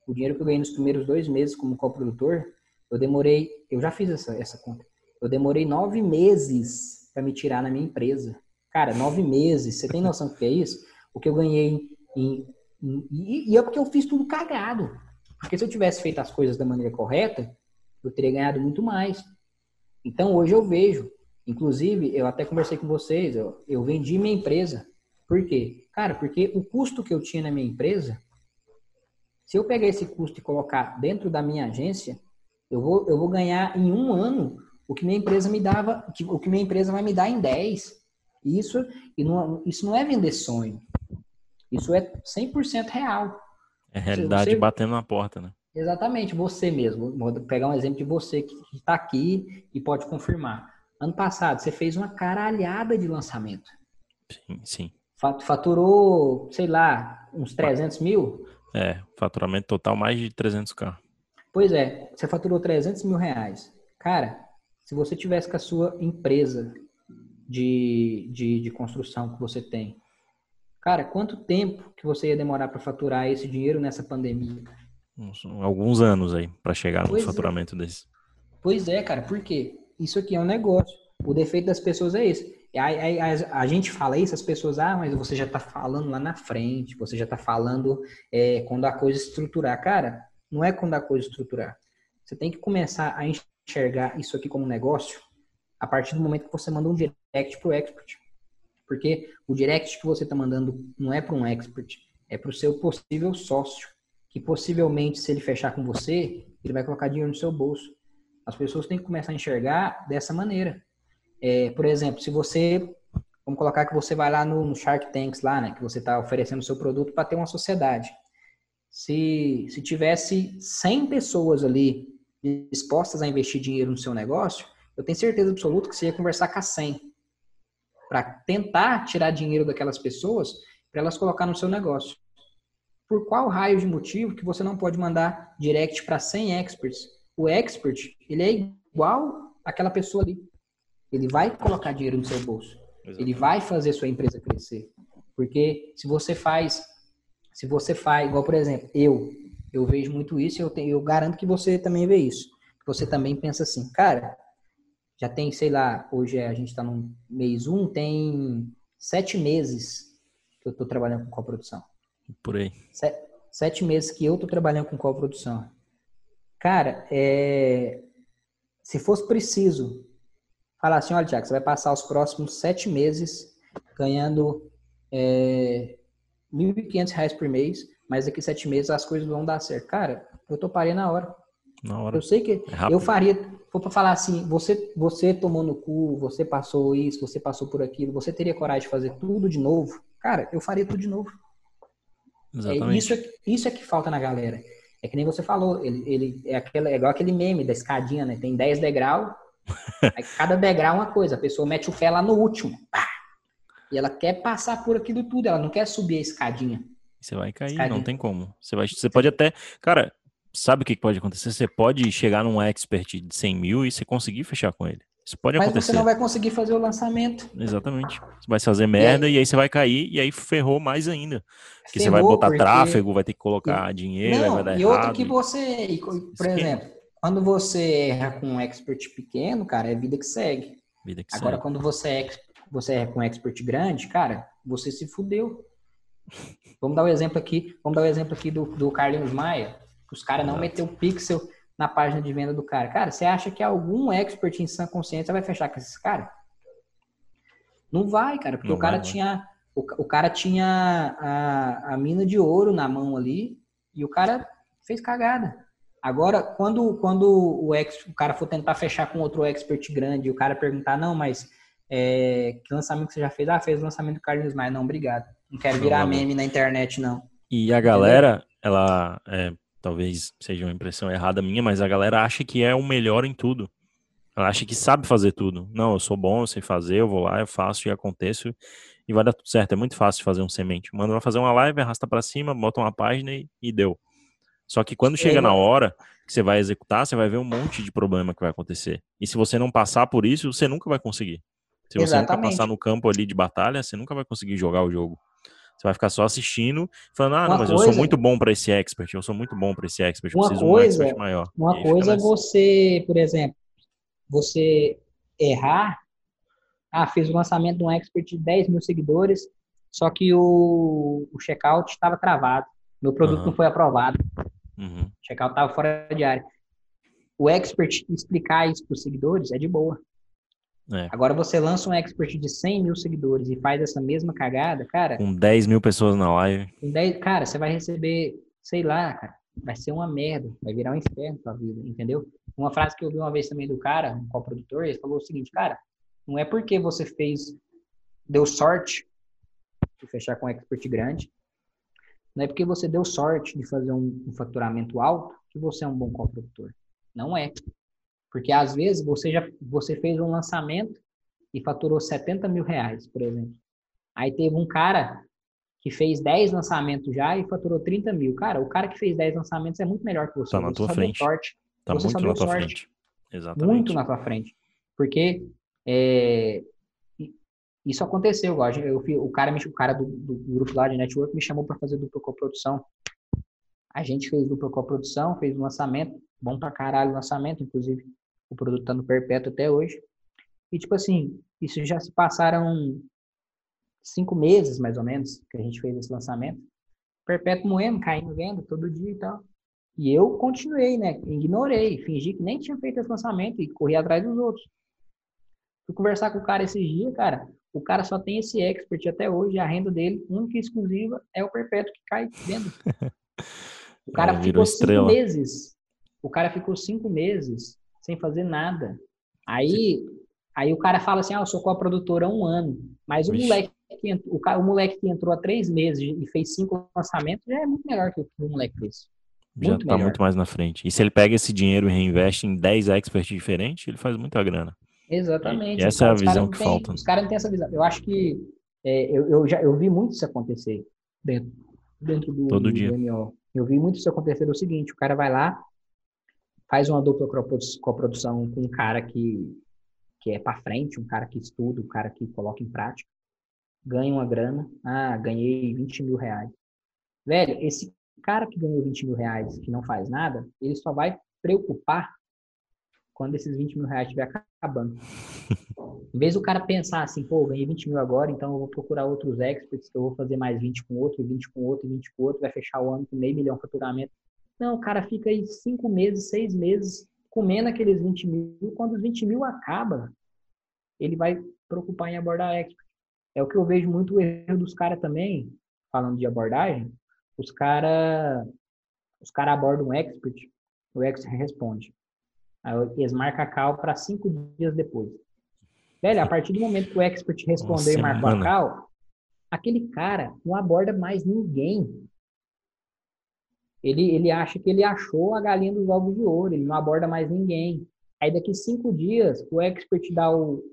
o dinheiro que eu ganhei nos primeiros dois meses como coprodutor, eu demorei, eu já fiz essa, essa conta. Eu demorei nove meses para me tirar na minha empresa. Cara, nove meses. Você tem noção do que é isso? O que eu ganhei em, em, e, e é porque eu fiz tudo cagado. Porque se eu tivesse feito as coisas da maneira correta, eu teria ganhado muito mais. Então hoje eu vejo, inclusive eu até conversei com vocês, eu, eu vendi minha empresa. Por quê? Cara, porque o custo que eu tinha na minha empresa, se eu pegar esse custo e colocar dentro da minha agência, eu vou, eu vou ganhar em um ano o que minha empresa me dava, o que minha empresa vai me dar em 10. Isso, e não, isso não é vender sonho. Isso é 100% real. É realidade você, batendo na porta, né? Exatamente, você mesmo. Vou pegar um exemplo de você que está aqui e pode confirmar. Ano passado, você fez uma caralhada de lançamento. Sim, sim. Faturou, sei lá, uns 300 mil? É, faturamento total mais de 300k. Pois é, você faturou 300 mil reais. Cara, se você tivesse com a sua empresa de, de, de construção que você tem, Cara, quanto tempo que você ia demorar para faturar esse dinheiro nessa pandemia? Alguns anos aí para chegar no pois é. faturamento é. desse. Pois é, cara, por quê? Isso aqui é um negócio. O defeito das pessoas é esse. A, a, a, a gente fala isso, as pessoas, ah, mas você já está falando lá na frente, você já está falando é, quando a coisa estruturar. Cara, não é quando a coisa estruturar. Você tem que começar a enxergar isso aqui como um negócio a partir do momento que você manda um direct pro expert. Porque o direct que você está mandando não é para um expert, é para o seu possível sócio, que possivelmente, se ele fechar com você, ele vai colocar dinheiro no seu bolso. As pessoas têm que começar a enxergar dessa maneira. É, por exemplo, se você, vamos colocar que você vai lá no, no Shark Tanks lá, né, que você está oferecendo seu produto para ter uma sociedade. Se, se tivesse 100 pessoas ali dispostas a investir dinheiro no seu negócio, eu tenho certeza absoluta que você ia conversar com a 100 para tentar tirar dinheiro daquelas pessoas para elas colocar no seu negócio. Por qual raio de motivo que você não pode mandar direct para 100 experts? O expert, ele é igual àquela pessoa ali. Ele vai colocar dinheiro no seu bolso. Exatamente. Ele vai fazer sua empresa crescer. Porque se você faz, se você faz, igual por exemplo, eu, eu vejo muito isso, eu, tenho, eu garanto que você também vê isso. Você também pensa assim, cara, já tem, sei lá, hoje é, a gente está no mês 1, um, tem sete meses que eu estou trabalhando com coprodução. Por aí. Sete, sete meses que eu estou trabalhando com coprodução. Cara, é, se fosse preciso falar assim, olha, Tiago, você vai passar os próximos sete meses ganhando é, R$ 1.500 por mês, mas daqui sete meses as coisas vão dar certo. Cara, eu toparia na hora. Na hora. Eu sei que é eu faria, for para falar assim, você você tomou no cu, você passou isso, você passou por aquilo, você teria coragem de fazer tudo de novo? Cara, eu faria tudo de novo. Exatamente. É, isso, é, isso é que falta na galera. É que nem você falou, ele, ele é, aquele, é igual aquele meme da escadinha, né? Tem 10 degraus, [LAUGHS] aí cada degrau é uma coisa, a pessoa mete o pé lá no último. Pá, e ela quer passar por aquilo tudo, ela não quer subir a escadinha. Você vai cair, escadinha. não tem como. Você, vai, você pode até. Cara, sabe o que pode acontecer? Você pode chegar num expert de 100 mil e você conseguir fechar com ele. Isso pode Mas acontecer. você não vai conseguir fazer o lançamento. Exatamente. Você vai fazer merda e aí, e aí você vai cair e aí ferrou mais ainda. Porque ferrou você vai botar porque... tráfego, vai ter que colocar dinheiro, não, vai dar e errado. E outro que você, por exemplo, quando você erra com um expert pequeno, cara, é vida que segue. Vida que Agora, segue. quando você, é, você erra com um expert grande, cara, você se fudeu. [LAUGHS] Vamos dar o um exemplo aqui, vamos dar o um exemplo aqui do, do Carlinhos Maia. Os caras não meteu pixel na página de venda do cara. Cara, você acha que algum expert em sã consciência vai fechar com esses caras? Não vai, cara, porque não o cara vai, tinha o, o, cara tinha a, a mina de ouro na mão ali e o cara fez cagada. Agora, quando, quando o, ex, o cara for tentar fechar com outro expert grande e o cara perguntar, não, mas é, que lançamento você já fez? Ah, fez o lançamento do Carlos Maia. Não, obrigado. Não quero virar não, meme na internet, não. E a galera, Entendeu? ela, é, talvez seja uma impressão errada minha, mas a galera acha que é o melhor em tudo. Ela acha que sabe fazer tudo. Não, eu sou bom, eu sei fazer, eu vou lá, eu faço e aconteço e vai dar tudo certo. É muito fácil fazer um semente. Manda vai fazer uma live, arrasta para cima, bota uma página e, e deu. Só que quando chega na hora que você vai executar, você vai ver um monte de problema que vai acontecer. E se você não passar por isso, você nunca vai conseguir. Se você Exatamente. nunca passar no campo ali de batalha, você nunca vai conseguir jogar o jogo. Você vai ficar só assistindo, falando, ah, não, mas coisa, eu sou muito bom para esse expert, eu sou muito bom para esse expert, eu preciso coisa, de um expert maior. Uma coisa é você, por exemplo, você errar, ah, fiz o lançamento de um expert de 10 mil seguidores, só que o, o checkout estava travado, meu produto uhum. não foi aprovado, uhum. o checkout estava fora de área. O expert explicar isso para os seguidores é de boa. É. Agora você lança um expert de 100 mil seguidores e faz essa mesma cagada, cara. Com 10 mil pessoas na live. Com 10, cara, você vai receber, sei lá, cara, vai ser uma merda, vai virar um inferno sua vida, entendeu? Uma frase que eu vi uma vez também do cara, um coprodutor, ele falou o seguinte, cara, não é porque você fez, deu sorte de fechar com um expert grande, não é porque você deu sorte de fazer um, um faturamento alto que você é um bom coprodutor. Não é. Porque às vezes você já você fez um lançamento e faturou 70 mil reais, por exemplo. Aí teve um cara que fez 10 lançamentos já e faturou 30 mil. Cara, o cara que fez 10 lançamentos é muito melhor que você. Tá na você tua frente. Sorte. Tá você muito na tua sorte. frente. Exatamente. Muito na tua frente. Porque é, isso aconteceu. Eu, eu, o cara, o cara do, do, grupo lá de network me chamou para fazer dupla coprodução. A gente fez dupla coprodução, fez um lançamento, bom pra caralho o lançamento, inclusive o produto está no perpétuo até hoje. E, tipo assim, isso já se passaram cinco meses, mais ou menos, que a gente fez esse lançamento. Perpétuo moendo, caindo venda todo dia e tal. E eu continuei, né? Ignorei, fingi que nem tinha feito esse lançamento e corri atrás dos outros. Fui conversar com o cara esses dias, cara. O cara só tem esse expert até hoje, a renda dele, única e exclusiva, é o perpétuo que cai venda. [LAUGHS] O cara é, ficou cinco meses. O cara ficou cinco meses sem fazer nada. Aí, aí o cara fala assim, ah, eu sou produtora há um ano. Mas o moleque, que entrou, o, cara, o moleque que entrou há três meses e fez cinco lançamentos já é muito melhor que o, o moleque fez. Já está muito mais na frente. E se ele pega esse dinheiro e reinveste em 10 experts diferentes, ele faz muita grana. Exatamente. E essa é a visão que tem, falta. Os caras não têm essa visão. Eu acho que é, eu, eu, já eu vi muito isso acontecer dentro, dentro do, Todo do, dia. MO. Eu vi muito isso acontecer o seguinte, o cara vai lá, faz uma dupla coprodução com um cara que, que é para frente, um cara que estuda, um cara que coloca em prática, ganha uma grana, ah, ganhei 20 mil reais. Velho, esse cara que ganhou 20 mil reais, que não faz nada, ele só vai preocupar quando esses 20 mil reais estiver acabando. [LAUGHS] em vez do cara pensar assim, pô, ganhei 20 mil agora, então eu vou procurar outros experts, que eu vou fazer mais 20 com outro, 20 com outro, 20 com outro, vai fechar o ano com meio milhão de faturamento. Não, o cara fica aí cinco meses, seis meses, comendo aqueles 20 mil. Quando os 20 mil acaba, ele vai preocupar em abordar expert. É o que eu vejo muito o erro dos caras também, falando de abordagem. Os caras os cara abordam um expert, o expert responde. Aí eles marcam a call para cinco dias depois. Velho, a partir do momento que o expert responder e marcou a call, aquele cara não aborda mais ninguém. Ele, ele acha que ele achou a galinha dos ovos de ouro, ele não aborda mais ninguém. Aí daqui cinco dias, o expert dá o.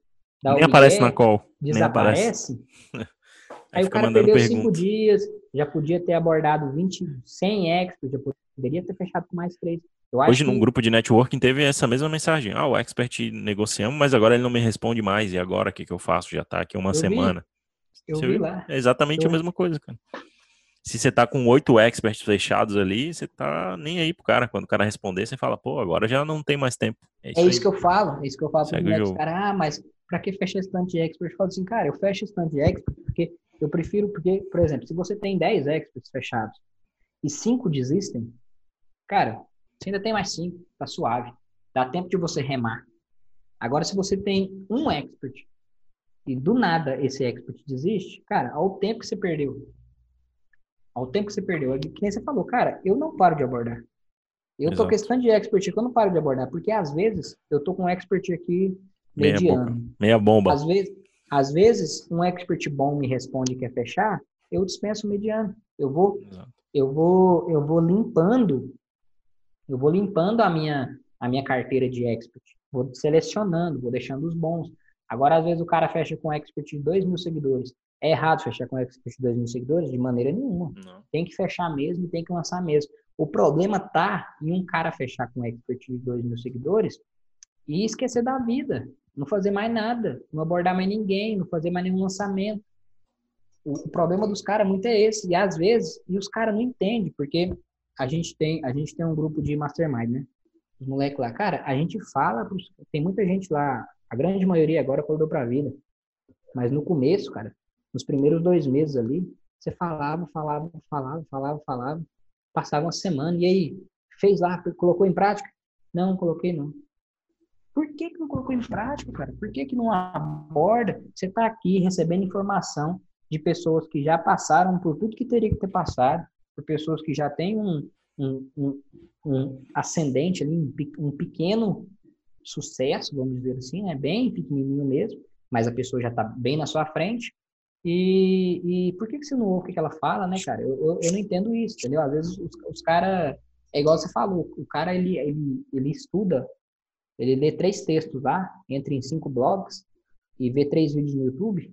Dá Nem o aparece na call. Desaparece. [LAUGHS] Aí, Aí o cara perdeu pergunta. cinco dias, já podia ter abordado 20, 100 experts, já poderia ter fechado com mais três. Hoje, num que... grupo de networking, teve essa mesma mensagem. Ah, o expert negociamos, mas agora ele não me responde mais. E agora, o que, que eu faço? Já tá aqui uma eu semana. Vi. Eu você vi viu? lá. É exatamente eu... a mesma coisa, cara. Se você tá com oito experts fechados ali, você tá nem aí pro cara. Quando o cara responder, você fala, pô, agora já não tem mais tempo. É isso, é isso que eu falo. É isso que eu falo Segue pro cara. Ah, mas pra que fechar esse tanto de expert? Eu falo assim, cara, eu fecho esse tanto de expert porque eu prefiro, porque, por exemplo, se você tem 10 experts fechados e cinco desistem, cara, você ainda tem mais cinco, tá suave. Dá tempo de você remar. Agora, se você tem um expert e do nada esse expert desiste, cara, ao tempo que você perdeu. Ao tempo que você perdeu. É que nem você falou, cara, eu não paro de abordar. Eu Exato. tô questão de expert que eu não paro de abordar, porque às vezes eu tô com um expert aqui mediano. Meia, Meia bomba. Às vezes, às vezes, um expert bom me responde que quer fechar, eu dispenso o mediano. Eu vou, Exato. eu vou, eu vou limpando eu vou limpando a minha, a minha carteira de expert, vou selecionando, vou deixando os bons. Agora, às vezes, o cara fecha com expert de 2 mil seguidores. É errado fechar com expert de 2 mil seguidores? De maneira nenhuma. Não. Tem que fechar mesmo e tem que lançar mesmo. O problema tá em um cara fechar com expert de 2 mil seguidores e esquecer da vida. Não fazer mais nada. Não abordar mais ninguém. Não fazer mais nenhum lançamento. O, o problema dos caras muito é esse. E às vezes, e os caras não entendem, porque a gente tem a gente tem um grupo de mastermind, né? Os moleques lá, cara, a gente fala, pros, tem muita gente lá, a grande maioria agora acordou pra vida, mas no começo, cara, nos primeiros dois meses ali, você falava, falava, falava, falava, falava, passava uma semana e aí fez lá, colocou em prática? Não, coloquei não. Por que, que não colocou em prática, cara? Por que, que não aborda? Você tá aqui recebendo informação de pessoas que já passaram por tudo que teria que ter passado, por pessoas que já têm um, um, um, um ascendente ali, um, pequeno sucesso, vamos dizer assim, né? bem pequenininho mesmo, mas a pessoa já está bem na sua frente. E, e por que, que você não ouve o que ela fala, né, cara? Eu, eu, eu não entendo isso, entendeu? Às vezes os, os caras, é igual você falou, o cara ele, ele, ele estuda, ele lê três textos lá, entra em cinco blogs e vê três vídeos no YouTube,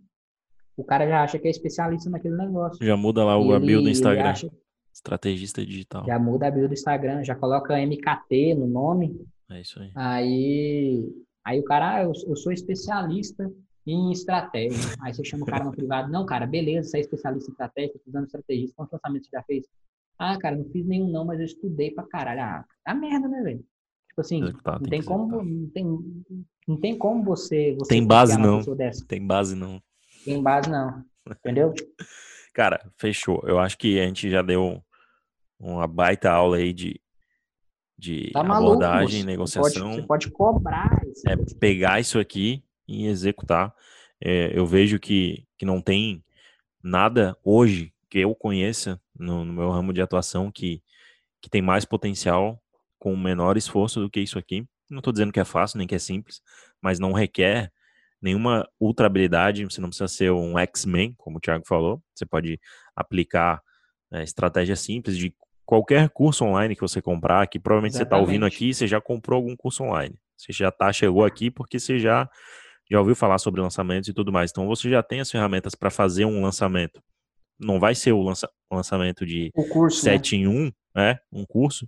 o cara já acha que é especialista naquele negócio. Já muda lá o a bio do Instagram. Acha, Estrategista digital. já muda a bio do Instagram, já coloca MKT no nome. É isso aí. Aí, aí o cara, ah, eu, eu sou especialista em estratégia. Aí você chama o cara no privado, não, cara, beleza, você é especialista em estratégia, tô usando estrategista, quantos lançamentos você já fez? Ah, cara, não fiz nenhum não, mas eu estudei pra caralho. Ah, a merda, né, velho? Tipo assim, Executar, não tem tem como, executar. não tem, não tem como você, você Tem base, não. Tem base não. Tem base não, entendeu? [LAUGHS] Cara, fechou. Eu acho que a gente já deu uma baita aula aí de, de Tá maluco, abordagem, moço. negociação. Você pode, você pode cobrar. Isso. é pegar isso aqui e executar. É, eu vejo que, que não tem nada hoje que eu conheça no, no meu ramo de atuação que, que tem mais potencial com menor esforço do que isso aqui. Não estou dizendo que é fácil, nem que é simples, mas não requer nenhuma ultra habilidade. Você não precisa ser um X-Men, como o Thiago falou. Você pode aplicar é, estratégias simples de qualquer curso online que você comprar, que provavelmente você está ouvindo Exatamente. aqui, você já comprou algum curso online. Você já tá, chegou aqui porque você já já ouviu falar sobre lançamentos e tudo mais. Então você já tem as ferramentas para fazer um lançamento. Não vai ser o lança, lançamento de O curso, 7 em 1, né? Um curso.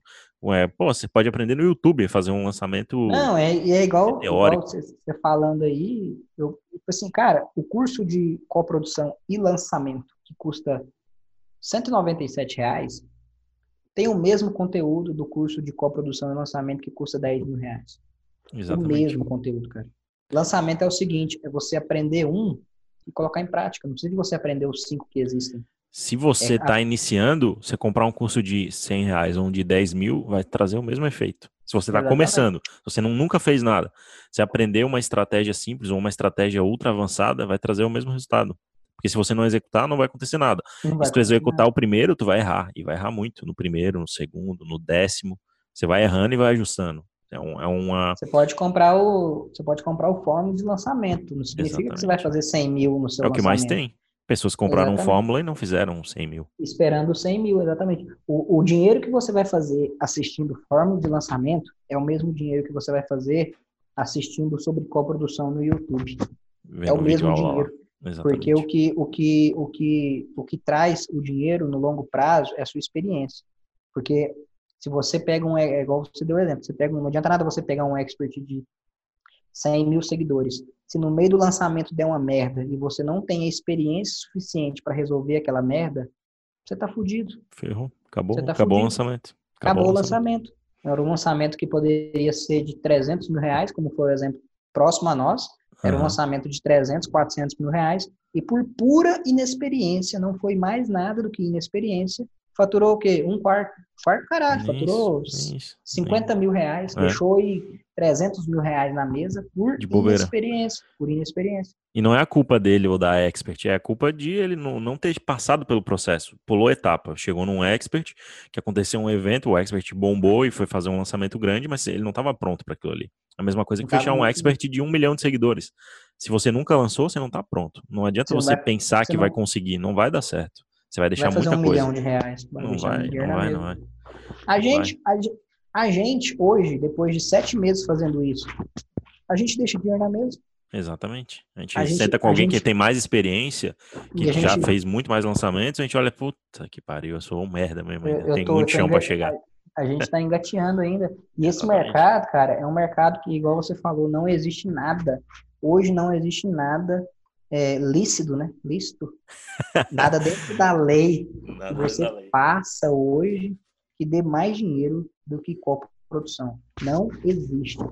É, pô, você pode aprender no YouTube, fazer um lançamento. Não, é, é igual, teórico. igual você, você falando aí, eu, tipo assim, cara, o curso de coprodução e lançamento, que custa 197 reais, tem o mesmo conteúdo do curso de coprodução e lançamento que custa 10 mil reais. O Exatamente. mesmo conteúdo, cara. Lançamento é o seguinte, é você aprender um e colocar em prática. Não precisa de você aprender os cinco que existem. Se você É, está iniciando, você comprar um curso de 100 reais ou um de 10 mil, vai trazer o mesmo efeito. Se você está começando, você não, nunca fez nada, você aprender uma estratégia simples ou uma estratégia ultra avançada, vai trazer o mesmo resultado. Porque se você não executar, não vai acontecer nada. Não se tu executar o primeiro, tu vai errar. E vai errar muito no primeiro, no segundo, no décimo. Você vai errando e vai ajustando. É, um- é uma. Você pode comprar o, você pode comprar o fórmula de lançamento. Não significa que você vai fazer 100 mil no seu É o que mais lançamento. tem. Pessoas compraram Exatamente. fórmula e não fizeram 100 mil. Esperando 100 mil, exatamente. O, o dinheiro que você vai fazer assistindo fórmula de lançamento é o mesmo dinheiro que você vai fazer assistindo sobre coprodução no YouTube. É Vendo o mesmo dinheiro. Exatamente. Porque o que, o, que, o, que, o que traz o dinheiro no longo prazo é a sua experiência. Porque se você pega um, é igual você deu o exemplo, você pega, um- não adianta nada você pegar um expert de 100 mil seguidores. Se no meio do lançamento der uma merda e você não tem a experiência suficiente para resolver aquela merda, você tá fudido. Ferrou. Acabou, tá acabou o lançamento. Acabou o lançamento. Era um lançamento que poderia ser de 300 mil reais, como foi o exemplo próximo a nós. Era um Aham. lançamento de 300, 400 mil reais. E por pura inexperiência, não foi mais nada do que inexperiência. Faturou o quê? Um quarto. Quarto, caralho. Isso, faturou isso, 50 mil reais. É. Deixou aí 300 mil reais na mesa por De bobeira. inexperiência. Por inexperiência. E não é a culpa dele ou da expert, é a culpa de ele não, não ter passado pelo processo. Pulou etapa. Chegou num expert, que aconteceu um evento, o expert bombou e foi fazer um lançamento grande, mas ele não estava pronto para aquilo ali. A mesma coisa que fechar um expert de um milhão de seguidores. Se você nunca lançou, você não está pronto. Não adianta Você você vai- pensar você que vai não- conseguir. Não vai dar certo. Você vai deixar vai fazer muita um coisa. milhão de reais. Não vai, não vai, não vai. A Não gente, a, ge- a gente, hoje, depois de sete meses fazendo isso, a gente deixa dinheiro na mesa. Exatamente. A gente A gente- senta com a alguém que gente- tem mais experiência, que E a já gente- fez muito mais lançamentos, a gente olha, puta que pariu, eu sou um merda mesmo Eu- ainda. eu Tem tô- muito eu chão para chegar. A, a gente está engateando ainda. E esse Exatamente. mercado, cara, é um mercado que, igual você falou, não existe nada. Hoje não existe nada é, lícito, né? Lícito. Nada dentro da lei [LAUGHS] que você passa hoje que dê mais dinheiro do que coprodução. Não existe.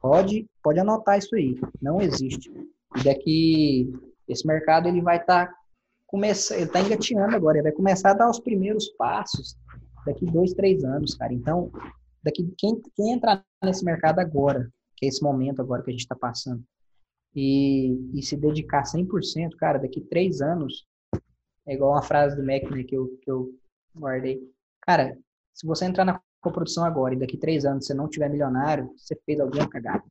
Pode, pode anotar isso aí. Não existe. E daqui, esse mercado ele vai estar começando, ele está engateando agora, ele vai começar a dar os primeiros passos daqui dois, três anos, cara. Então, daqui quem, quem entrar nesse mercado agora, que é esse momento agora que a gente está passando, e, e se dedicar 100%, cara, daqui três anos, é igual uma frase do Mac, né, que eu, que eu guardei. Cara, se você entrar na coprodução agora e daqui três anos você não tiver milionário, você fez alguma cagada.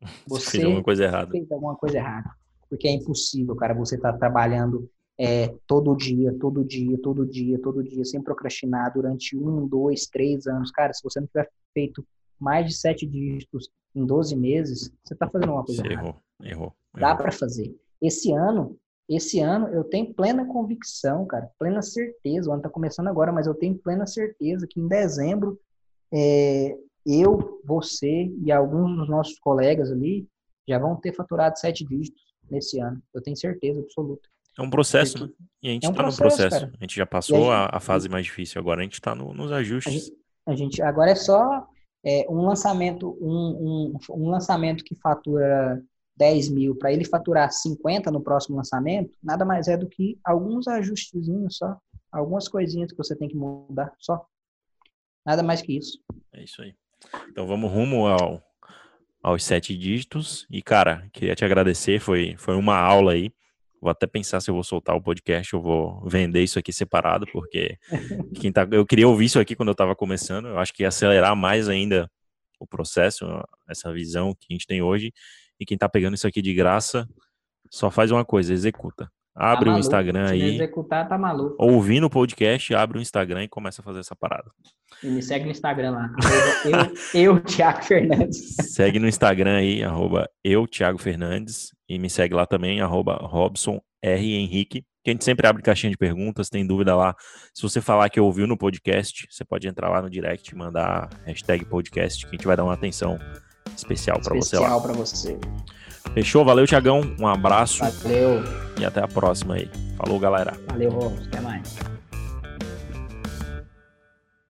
[LAUGHS] Você fez alguma coisa errada. fez alguma coisa errada. Porque é impossível, cara, você tá trabalhando é, todo dia, todo dia, todo dia, todo dia, sem procrastinar durante um, dois, três anos. Cara, se você não tiver feito mais de sete dígitos em 12 meses, você tá fazendo uma coisa Você errada. errou, errou. Dá errou. para fazer. Esse ano, esse ano eu tenho plena convicção, cara, plena certeza. O ano tá começando agora, mas eu tenho plena certeza que em dezembro é, eu, você e alguns dos nossos colegas ali já vão ter faturado sete dígitos nesse ano. Eu tenho certeza absoluta. É um processo, Porque- né? E a gente É um tá processo, no processo. cara. A gente já passou a, a a fase mais difícil, agora a gente tá no- nos A ajustes. gente, a gente agora é só é, um lançamento, um, um, um lançamento que fatura 10 mil para ele faturar 50 no próximo lançamento, nada mais é do que alguns ajustezinhos só, algumas coisinhas que você tem que mudar só. Nada mais que isso. É isso aí. Então vamos rumo ao, aos sete dígitos. E, cara, queria te agradecer. Foi, foi uma aula aí. Vou até pensar se eu vou soltar o podcast ou vou vender isso aqui separado, porque quem tá, eu queria ouvir isso aqui quando eu estava começando. Eu acho que ia acelerar mais ainda o processo, essa visão que a gente tem hoje. E quem tá pegando isso aqui de graça só faz uma coisa, executa. Abre tá o. Instagram aí. executar, tá maluco. Ouvindo o podcast, abre o Instagram e começa a fazer essa parada. E me segue no Instagram lá. arroba eu, eu, Thiago Fernandes. Segue no Instagram aí, arroba eu, Thiago Fernandes, e me segue lá também, arroba Robson R. Henrique, que a gente sempre abre caixinha de perguntas, tem dúvida lá. Se você falar que ouviu no podcast, você pode entrar lá no direct e mandar hashtag podcast, que a gente vai dar uma atenção especial para você lá. Especial pra você. Fechou? Valeu, Tiagão. Um abraço Valeu. e até a próxima aí. Falou, galera. Valeu, Romus. Até mais.